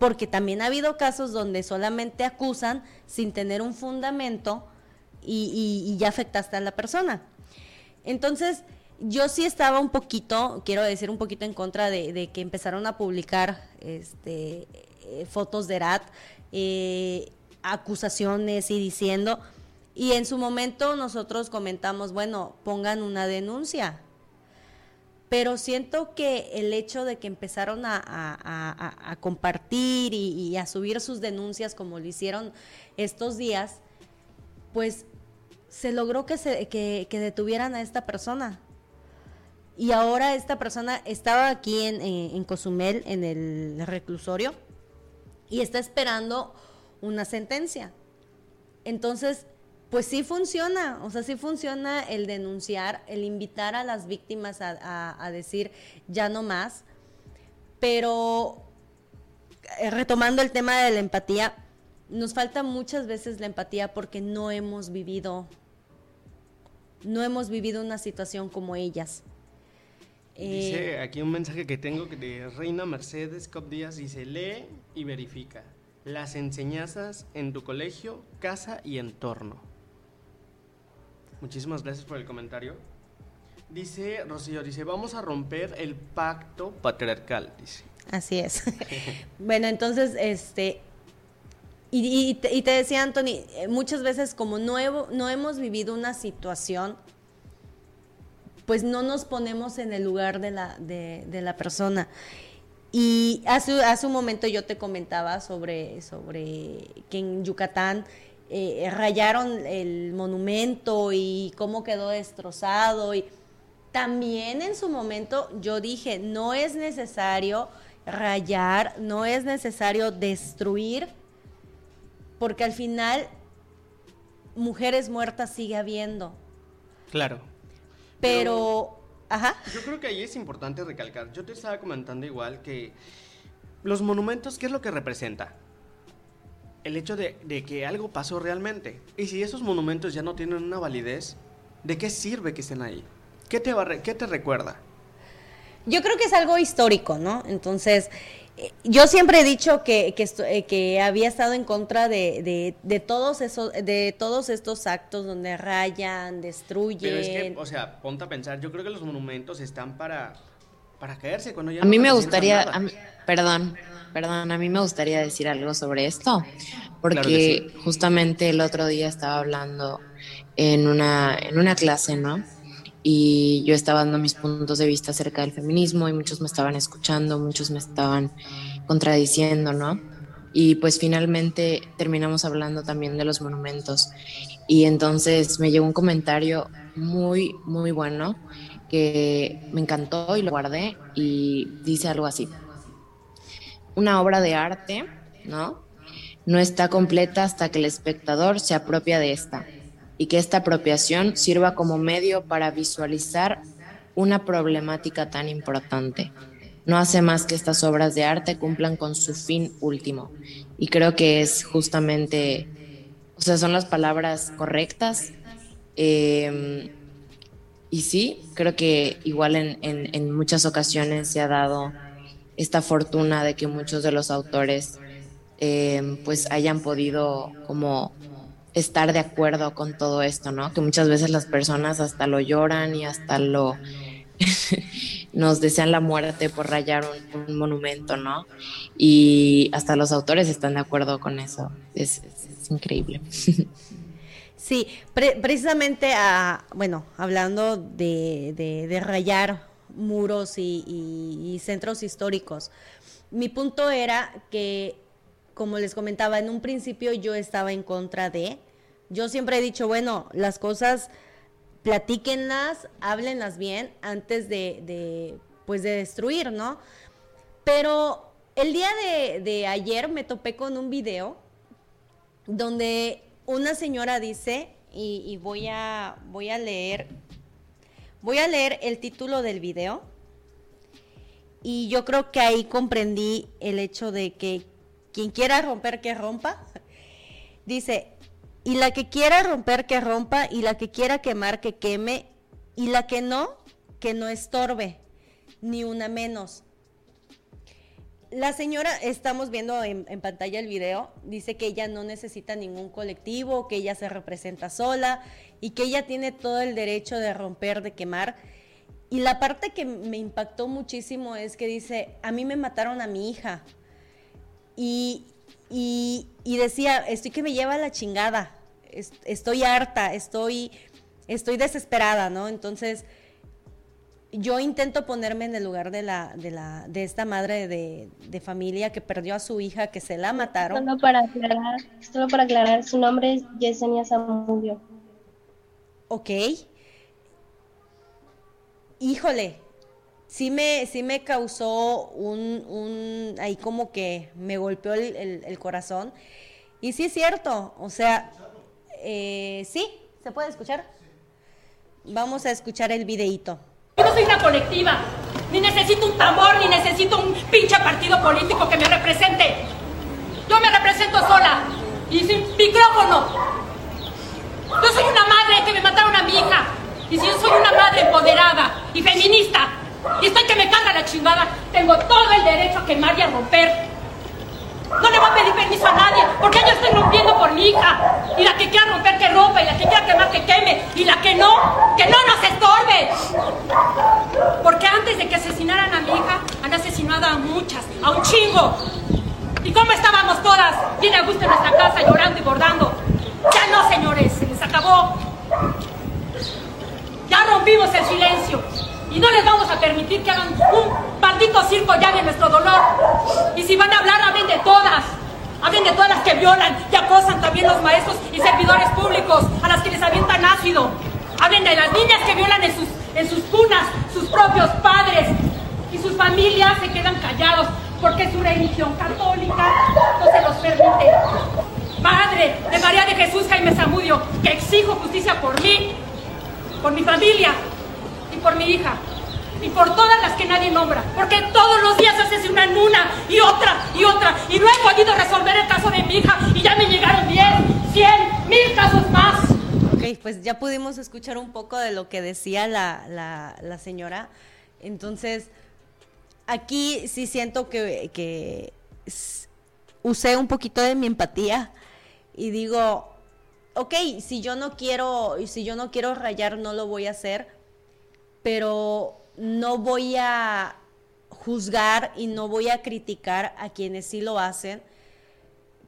Speaker 2: Porque también ha habido casos donde solamente acusan sin tener un fundamento y, ya afectaste a la persona. Entonces, yo sí estaba un poquito, quiero decir un poquito en contra de, que empezaron a publicar este, eh, fotos de Erat, eh, acusaciones y diciendo, y en su momento nosotros comentamos, bueno, pongan una denuncia. Pero siento que el hecho de que empezaron a, compartir y, a subir sus denuncias como lo hicieron estos días, pues se logró que, se, que, detuvieran a esta persona. Y ahora esta persona estaba aquí en, Cozumel, en el reclusorio, y está esperando una sentencia. Entonces, pues sí funciona, o sea, sí funciona el denunciar, el invitar a las víctimas a, a decir ya no más, pero eh, retomando el tema de la empatía, nos falta muchas veces la empatía porque no hemos vivido no hemos vivido una situación como ellas.
Speaker 1: Dice eh, aquí un mensaje que tengo de Reina Mercedes Cop Díaz, dice, lee y verifica las enseñanzas en tu colegio, casa y entorno. Muchísimas gracias por el comentario. Dice Rocío, dice, vamos a romper el pacto patriarcal, dice.
Speaker 2: Así es. bueno, entonces, este, y, te, decía, Anthony, eh, muchas veces como no, no hemos vivido una situación, pues no nos ponemos en el lugar de la, de, la persona. Y hace, hace un momento yo te comentaba sobre, sobre que en Yucatán eh, rayaron el monumento y cómo quedó destrozado. Y también en su momento yo dije, no es necesario rayar, no es necesario destruir porque al final mujeres muertas sigue habiendo.
Speaker 1: Claro.
Speaker 2: Pero, ajá.
Speaker 1: Yo creo que ahí es importante recalcar. Yo te estaba comentando igual que los monumentos, ¿qué es lo que representa? El hecho de, que algo pasó realmente. Y si esos monumentos ya no tienen una validez, ¿de qué sirve que estén ahí? ¿Qué te, qué te recuerda?
Speaker 2: Yo creo que es algo histórico, ¿no? Entonces, yo siempre he dicho que, que, eh, que había estado en contra de, de, todos esos de todos estos actos donde rayan, destruyen. Pero es que,
Speaker 1: o sea, ponte a pensar, yo creo que los monumentos están para para caerse cuando ya
Speaker 4: A mí me gustaría, perdón, perdón, a mí me gustaría decir algo sobre esto, porque justamente el otro día estaba hablando en una en una clase, ¿no? y yo estaba dando mis puntos de vista acerca del feminismo y muchos me estaban escuchando, muchos me estaban contradiciendo, ¿no? Y pues finalmente terminamos hablando también de los monumentos. Y entonces me llegó un comentario muy, muy bueno que me encantó y lo guardé y dice algo así. Una obra de arte, ¿no? No está completa hasta que el espectador se apropia de esta y que esta apropiación sirva como medio para visualizar una problemática tan importante. No hace más que estas obras de arte cumplan con su fin último. Y creo que es justamente, o sea, son las palabras correctas. Em, y sí, creo que igual en, en, muchas ocasiones se ha dado esta fortuna de que muchos de los autores em, pues hayan podido como estar de acuerdo con todo esto, ¿no? Que muchas veces las personas hasta lo lloran y hasta lo nos desean la muerte por rayar un, monumento, ¿no? Y hasta los autores están de acuerdo con eso. Es, increíble.
Speaker 2: Sí, precisamente, a, bueno, hablando de, rayar muros y, centros históricos, mi punto era que, como les comentaba, en un principio yo estaba en contra de, yo siempre he dicho, bueno, las cosas platíquenlas, háblenlas bien antes de, pues de destruir, ¿no? Pero el día de, de ayer me topé con un video donde una señora dice, y, voy, a, voy a leer, voy a leer el título del video, y yo creo que ahí comprendí el hecho de que quien quiera romper, que rompa. Dice, y la que quiera romper, que rompa, y la que quiera quemar, que queme, y la que no, que no estorbe, ni una menos. La señora, estamos viendo en, pantalla el video, dice que ella no necesita ningún colectivo, que ella se representa sola y que ella tiene todo el derecho de romper, de quemar. Y la parte que me impactó muchísimo es que dice, a mí me mataron a mi hija. Y, y, decía, estoy que me lleva la chingada, estoy harta, estoy, estoy desesperada, ¿no? Entonces yo intento ponerme en el lugar de la de la de esta madre de, familia que perdió a su hija que se la mataron.
Speaker 5: solo para aclarar solo para aclarar su nombre es Yesenia Zamudio.
Speaker 2: Ok. híjole sí me sí me causó un, un ahí como que me golpeó el, corazón. Y sí es cierto o sea eh, sí se puede escuchar vamos a escuchar el videíto
Speaker 7: yo no soy una colectiva, ni necesito un tambor, ni necesito un pinche partido político que me represente. Yo me represento sola y sin micrófono. Yo soy una madre que me mataron a mi hija. Y si yo soy una madre empoderada y feminista y estoy que me carga la chingada, tengo todo el derecho a quemar y a romper no le voy a pedir permiso a nadie, porque yo estoy rompiendo por mi hija. Y la que quiera romper, que rompa. Y la que quiera quemar, que queme. Y la que no, que no nos estorbe. Porque antes de que asesinaran a mi hija, han asesinado a muchas, a un chingo. ¿Y cómo estábamos todas? Bien a gusto en nuestra casa, llorando y bordando. Ya no, señores, se les acabó. Ya rompimos el silencio. Y no les vamos a permitir que hagan un maldito circo ya de nuestro dolor. Y si van a hablar, hablen de todas. Hablen de todas las que violan y acosan también los maestros y servidores públicos, a las que les avientan ácido. Hablen de las niñas que violan en sus, en sus cunas, sus propios padres. Y sus familias se quedan callados porque su religión católica no se los permite. Padre de María de Jesús Jaime Zamudio, que exijo justicia por mí, por mi familia, por mi hija y por todas las que nadie nombra, porque todos los días asesinan una y otra y otra y no he podido resolver el caso de mi hija y ya me llegaron 10, 100, mil casos más.
Speaker 2: Ok, pues ya pudimos escuchar un poco de lo que decía la, la, señora. Entonces, aquí sí siento que, que usé un poquito de mi empatía y digo, ok, si yo no quiero, si yo no quiero rayar, no lo voy a hacer pero no voy a juzgar y no voy a criticar a quienes sí lo hacen,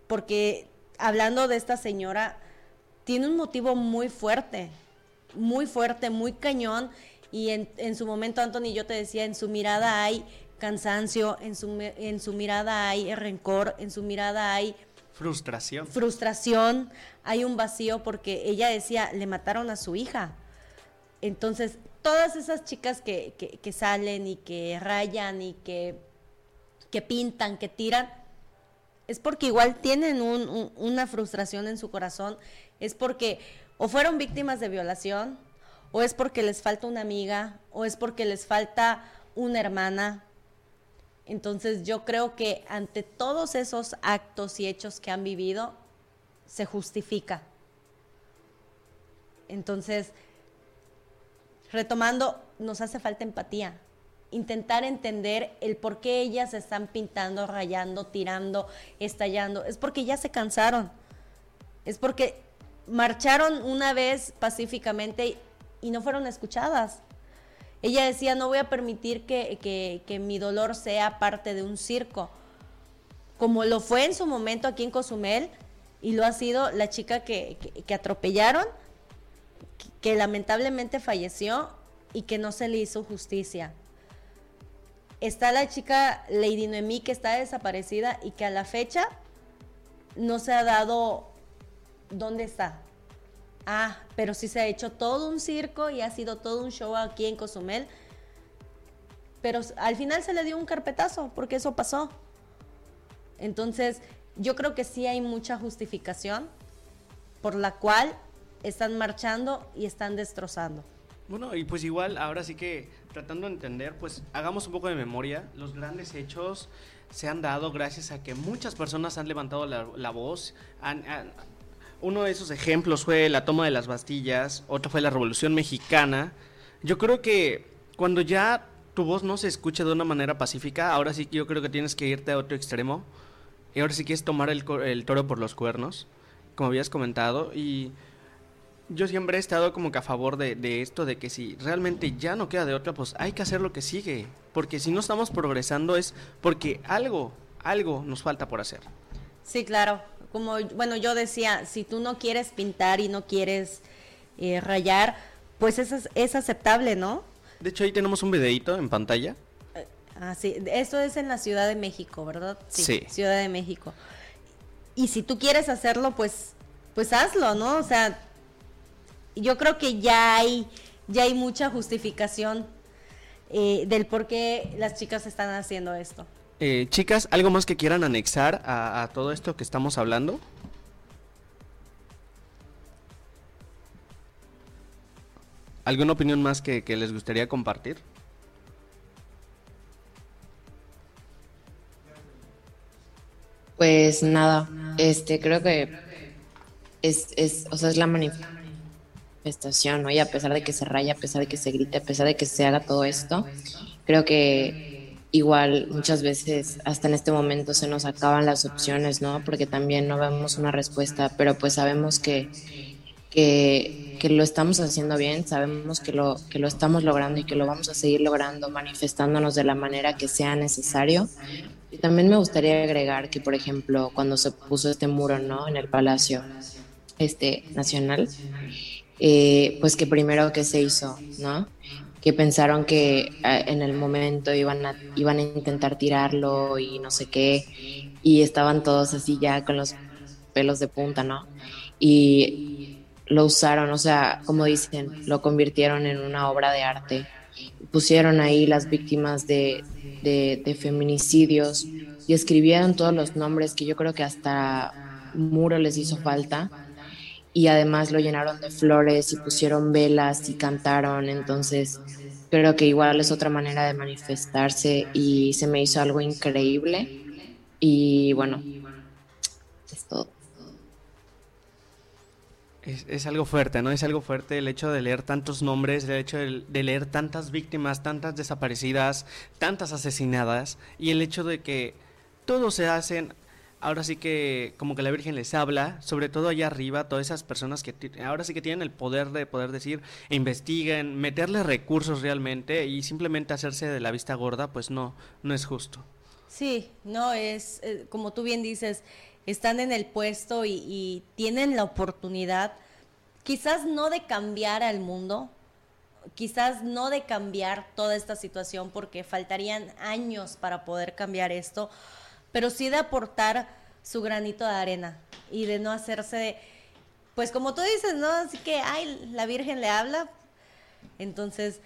Speaker 2: porque hablando de esta señora, tiene un motivo muy fuerte, muy fuerte, muy cañón, y en, su momento, Anthony, yo te decía, en su mirada hay cansancio, en su, en su mirada hay rencor, en su mirada hay...
Speaker 1: Frustración.
Speaker 2: Frustración, hay un vacío porque ella decía, le mataron a su hija. Entonces, todas esas chicas que, que, salen y que rayan y que, que, pintan, que tiran, es porque igual tienen una frustración en su corazón, es porque o fueron víctimas de violación, o es porque les falta una amiga, o es porque les falta una hermana. Entonces yo creo que ante todos esos actos y hechos que han vivido, se justifica. Entonces, retomando, nos hace falta empatía. Intentar entender el por qué ellas están pintando, rayando, tirando, estallando. Es porque ya se cansaron. Es porque marcharon una vez pacíficamente y no fueron escuchadas. Ella decía, no voy a permitir que, mi dolor sea parte de un circo, como lo fue en su momento aquí en Cozumel y lo ha sido la chica que, atropellaron, que, lamentablemente falleció y que no se le hizo justicia. Está la chica Lady Noemí que está desaparecida y que a la fecha no se ha dado dónde está. Ah, pero sí se ha hecho todo un circo y ha sido todo un show aquí en Cozumel. Pero al final se le dio un carpetazo, porque eso pasó. Entonces, yo creo que sí hay mucha justificación por la cual están marchando y están destrozando.
Speaker 1: Bueno, y pues igual, ahora sí que tratando de entender, pues hagamos un poco de memoria. Los grandes hechos se han dado gracias a que muchas personas han levantado la, voz, han, uno de esos ejemplos fue la toma de las Bastillas, otro fue la Revolución Mexicana. Yo creo que cuando ya tu voz no se escucha de una manera pacífica, ahora sí que yo creo que tienes que irte a otro extremo. Y ahora sí quieres tomar el, el toro por los cuernos, como habías comentado. Y yo siempre he estado como que a favor de, de, esto, de que si realmente ya no queda de otra, pues hay que hacer lo que sigue. Porque si no estamos progresando es porque algo, algo nos falta por hacer.
Speaker 2: Sí, claro como, bueno, yo decía, si tú no quieres pintar y no quieres eh, rayar, pues eso es, aceptable, ¿no?
Speaker 1: De hecho, ahí tenemos un videito en pantalla.
Speaker 2: Ah, sí, esto es en la Ciudad de México, ¿verdad? Sí, Ciudad de México. Y si tú quieres hacerlo, pues, pues hazlo, ¿no? O sea, yo creo que ya hay, ya hay mucha justificación eh, del por qué las chicas están haciendo esto.
Speaker 1: Eh, chicas, ¿algo más que quieran anexar a, todo esto que estamos hablando? ¿Alguna opinión más que, les gustaría compartir?
Speaker 4: Pues nada, este creo que es, es, o sea, es la manifestación, ¿no? Y a pesar de que se raya, a pesar de que se grite, a pesar de que se haga todo esto, creo que igual muchas veces hasta en este momento se nos acaban las opciones, ¿no? Porque también no vemos una respuesta, pero pues sabemos que, que, que, lo estamos haciendo bien, sabemos que lo, que lo estamos logrando y que lo vamos a seguir logrando, manifestándonos de la manera que sea necesario. Y también me gustaría agregar que, por ejemplo, cuando se puso este muro, ¿no? En el Palacio este, Nacional, eh, pues que primero que se hizo, ¿no? que pensaron que eh, en el momento iban a, iban a intentar tirarlo y no sé qué, y estaban todos así ya con los pelos de punta, ¿no? Y lo usaron, o sea, como dicen, lo convirtieron en una obra de arte. Pusieron ahí las víctimas de, de, feminicidios y escribieron todos los nombres que yo creo que hasta muro les hizo falta y además lo llenaron de flores y pusieron velas y cantaron, entonces creo que igual es otra manera de manifestarse y se me hizo algo increíble y bueno, es todo.
Speaker 1: Es, algo fuerte, ¿no? Es algo fuerte el hecho de leer tantos nombres, el hecho de, de, leer tantas víctimas, tantas desaparecidas, tantas asesinadas y el hecho de que todos se hacen ahora sí que como que la Virgen les habla, sobre todo allá arriba, todas esas personas que ahora sí que tienen el poder de poder decir, e investiguen, meterle recursos realmente y simplemente hacerse de la vista gorda, pues no, no es justo.
Speaker 2: Sí, no es, eh, como tú bien dices, están en el puesto y, y tienen la oportunidad, quizás no de cambiar al mundo, quizás no de cambiar toda esta situación porque faltarían años para poder cambiar esto, pero sí de aportar su granito de arena y de no hacerse, pues como tú dices, ¿no? Así que, ay, la Virgen le habla. Entonces,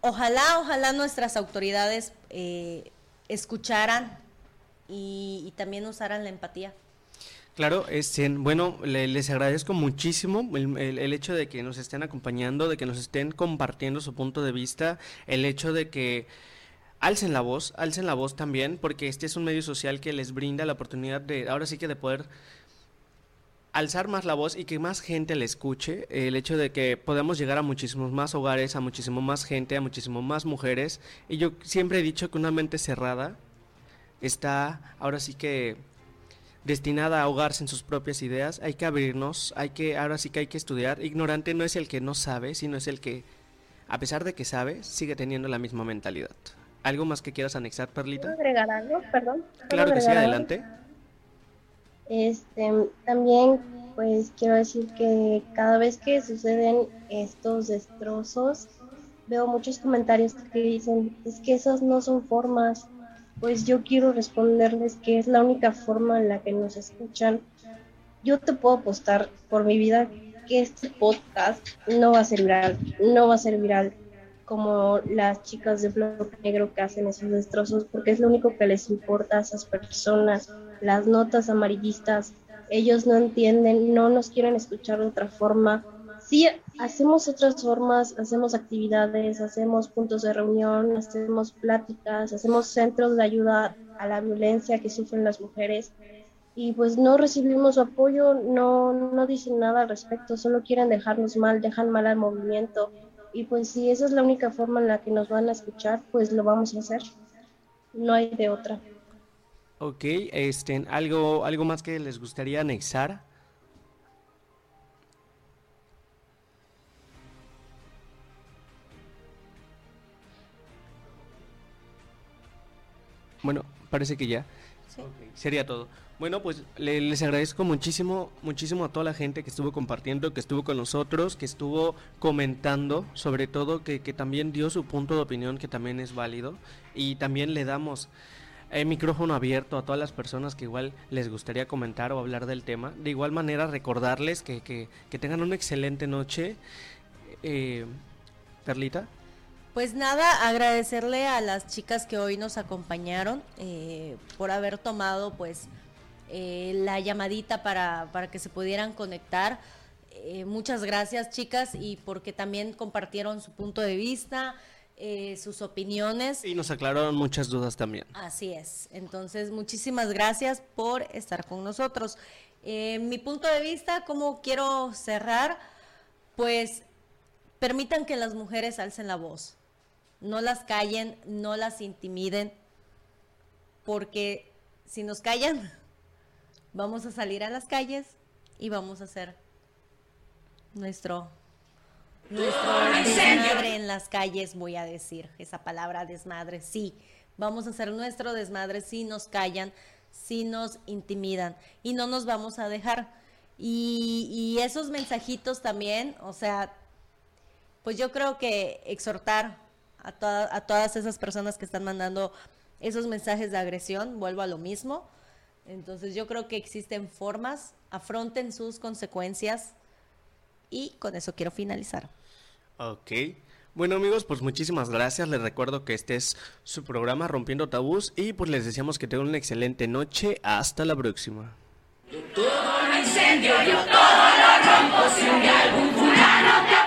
Speaker 2: ojalá, ojalá nuestras autoridades eh, escucharan y, también usaran la empatía.
Speaker 1: Claro, este, bueno, les agradezco muchísimo el, el, hecho de que nos estén acompañando, de que nos estén compartiendo su punto de vista, el hecho de que alcen la voz, alcen la voz también, porque este es un medio social que les brinda la oportunidad de, ahora sí que de poder alzar más la voz y que más gente le escuche, el hecho de que podamos llegar a muchísimos más hogares, a muchísimo más gente, a muchísimo más mujeres. Y yo siempre he dicho que una mente cerrada está ahora sí que destinada a ahogarse en sus propias ideas. Hay que abrirnos, hay que, ahora sí que hay que estudiar. Ignorante no es el que no sabe, sino es el que, a pesar de que sabe, sigue teniendo la misma mentalidad. ¿Algo más que quieras anexar, Perlita?
Speaker 5: agregar algo? Perdón.
Speaker 1: Claro que sí, adelante.
Speaker 5: Este, también pues quiero decir que cada vez que suceden estos destrozos, veo muchos comentarios que dicen, es que esas no son formas. Pues yo quiero responderles que es la única forma en la que nos escuchan. Yo te puedo apostar por mi vida que este podcast no va a ser viral, no va a ser viral como las chicas de Bloque Negro que hacen esos destrozos, porque es lo único que les importa a esas personas. Las notas amarillistas, ellos no entienden, no nos quieren escuchar de otra forma. Sí, hacemos otras formas, hacemos actividades, hacemos puntos de reunión, hacemos pláticas, hacemos centros de ayuda a la violencia que sufren las mujeres. Y pues no recibimos apoyo, no, no dicen nada al respecto, solo quieren dejarnos mal, dejan mal al movimiento y pues si esa es la única forma en la que nos van a escuchar, pues lo vamos a hacer, no hay de otra.
Speaker 1: Ok, este, ¿algo, ¿algo más que les gustaría anexar? Bueno, parece que ya. sería todo. Bueno, pues les agradezco muchísimo, muchísimo a toda la gente que estuvo compartiendo, que estuvo con nosotros, que estuvo comentando, sobre todo que, que también dio su punto de opinión, que también es válido. Y también le damos el micrófono abierto a todas las personas que igual les gustaría comentar o hablar del tema. De igual manera, recordarles que, que, tengan una excelente noche. Eh, Perlita.
Speaker 2: Pues nada, agradecerle a las chicas que hoy nos acompañaron eh, por haber tomado pues eh, la llamadita para, para, que se pudieran conectar. muchas gracias chicas y porque también compartieron su punto de vista, eh, sus opiniones.
Speaker 1: Y nos aclararon muchas dudas también.
Speaker 2: Así es. Entonces, muchísimas gracias por estar con nosotros. Eh, mi punto de vista, ¿cómo quiero cerrar? Pues permitan que las mujeres alcen la voz. No las callen, no las intimiden, porque si nos callan, vamos a salir a las calles y vamos a hacer nuestro nuestro desmadre en las calles, voy a decir esa palabra desmadre, sí. Vamos a hacer nuestro desmadre si nos callan, si nos intimidan y no nos vamos a dejar. Y, esos mensajitos también, o sea, pues yo creo que exhortar a, a todas esas personas que están mandando esos mensajes de agresión, vuelvo a lo mismo. Entonces yo creo que existen formas, afronten sus consecuencias, y con eso quiero finalizar.
Speaker 1: Ok. Bueno amigos, pues muchísimas gracias. Les recuerdo que este es su programa Rompiendo Tabús y pues les deseamos que tengan una excelente noche. Hasta la próxima. Yo todo lo incendio, yo todo lo rompo. Si un día algún fulano te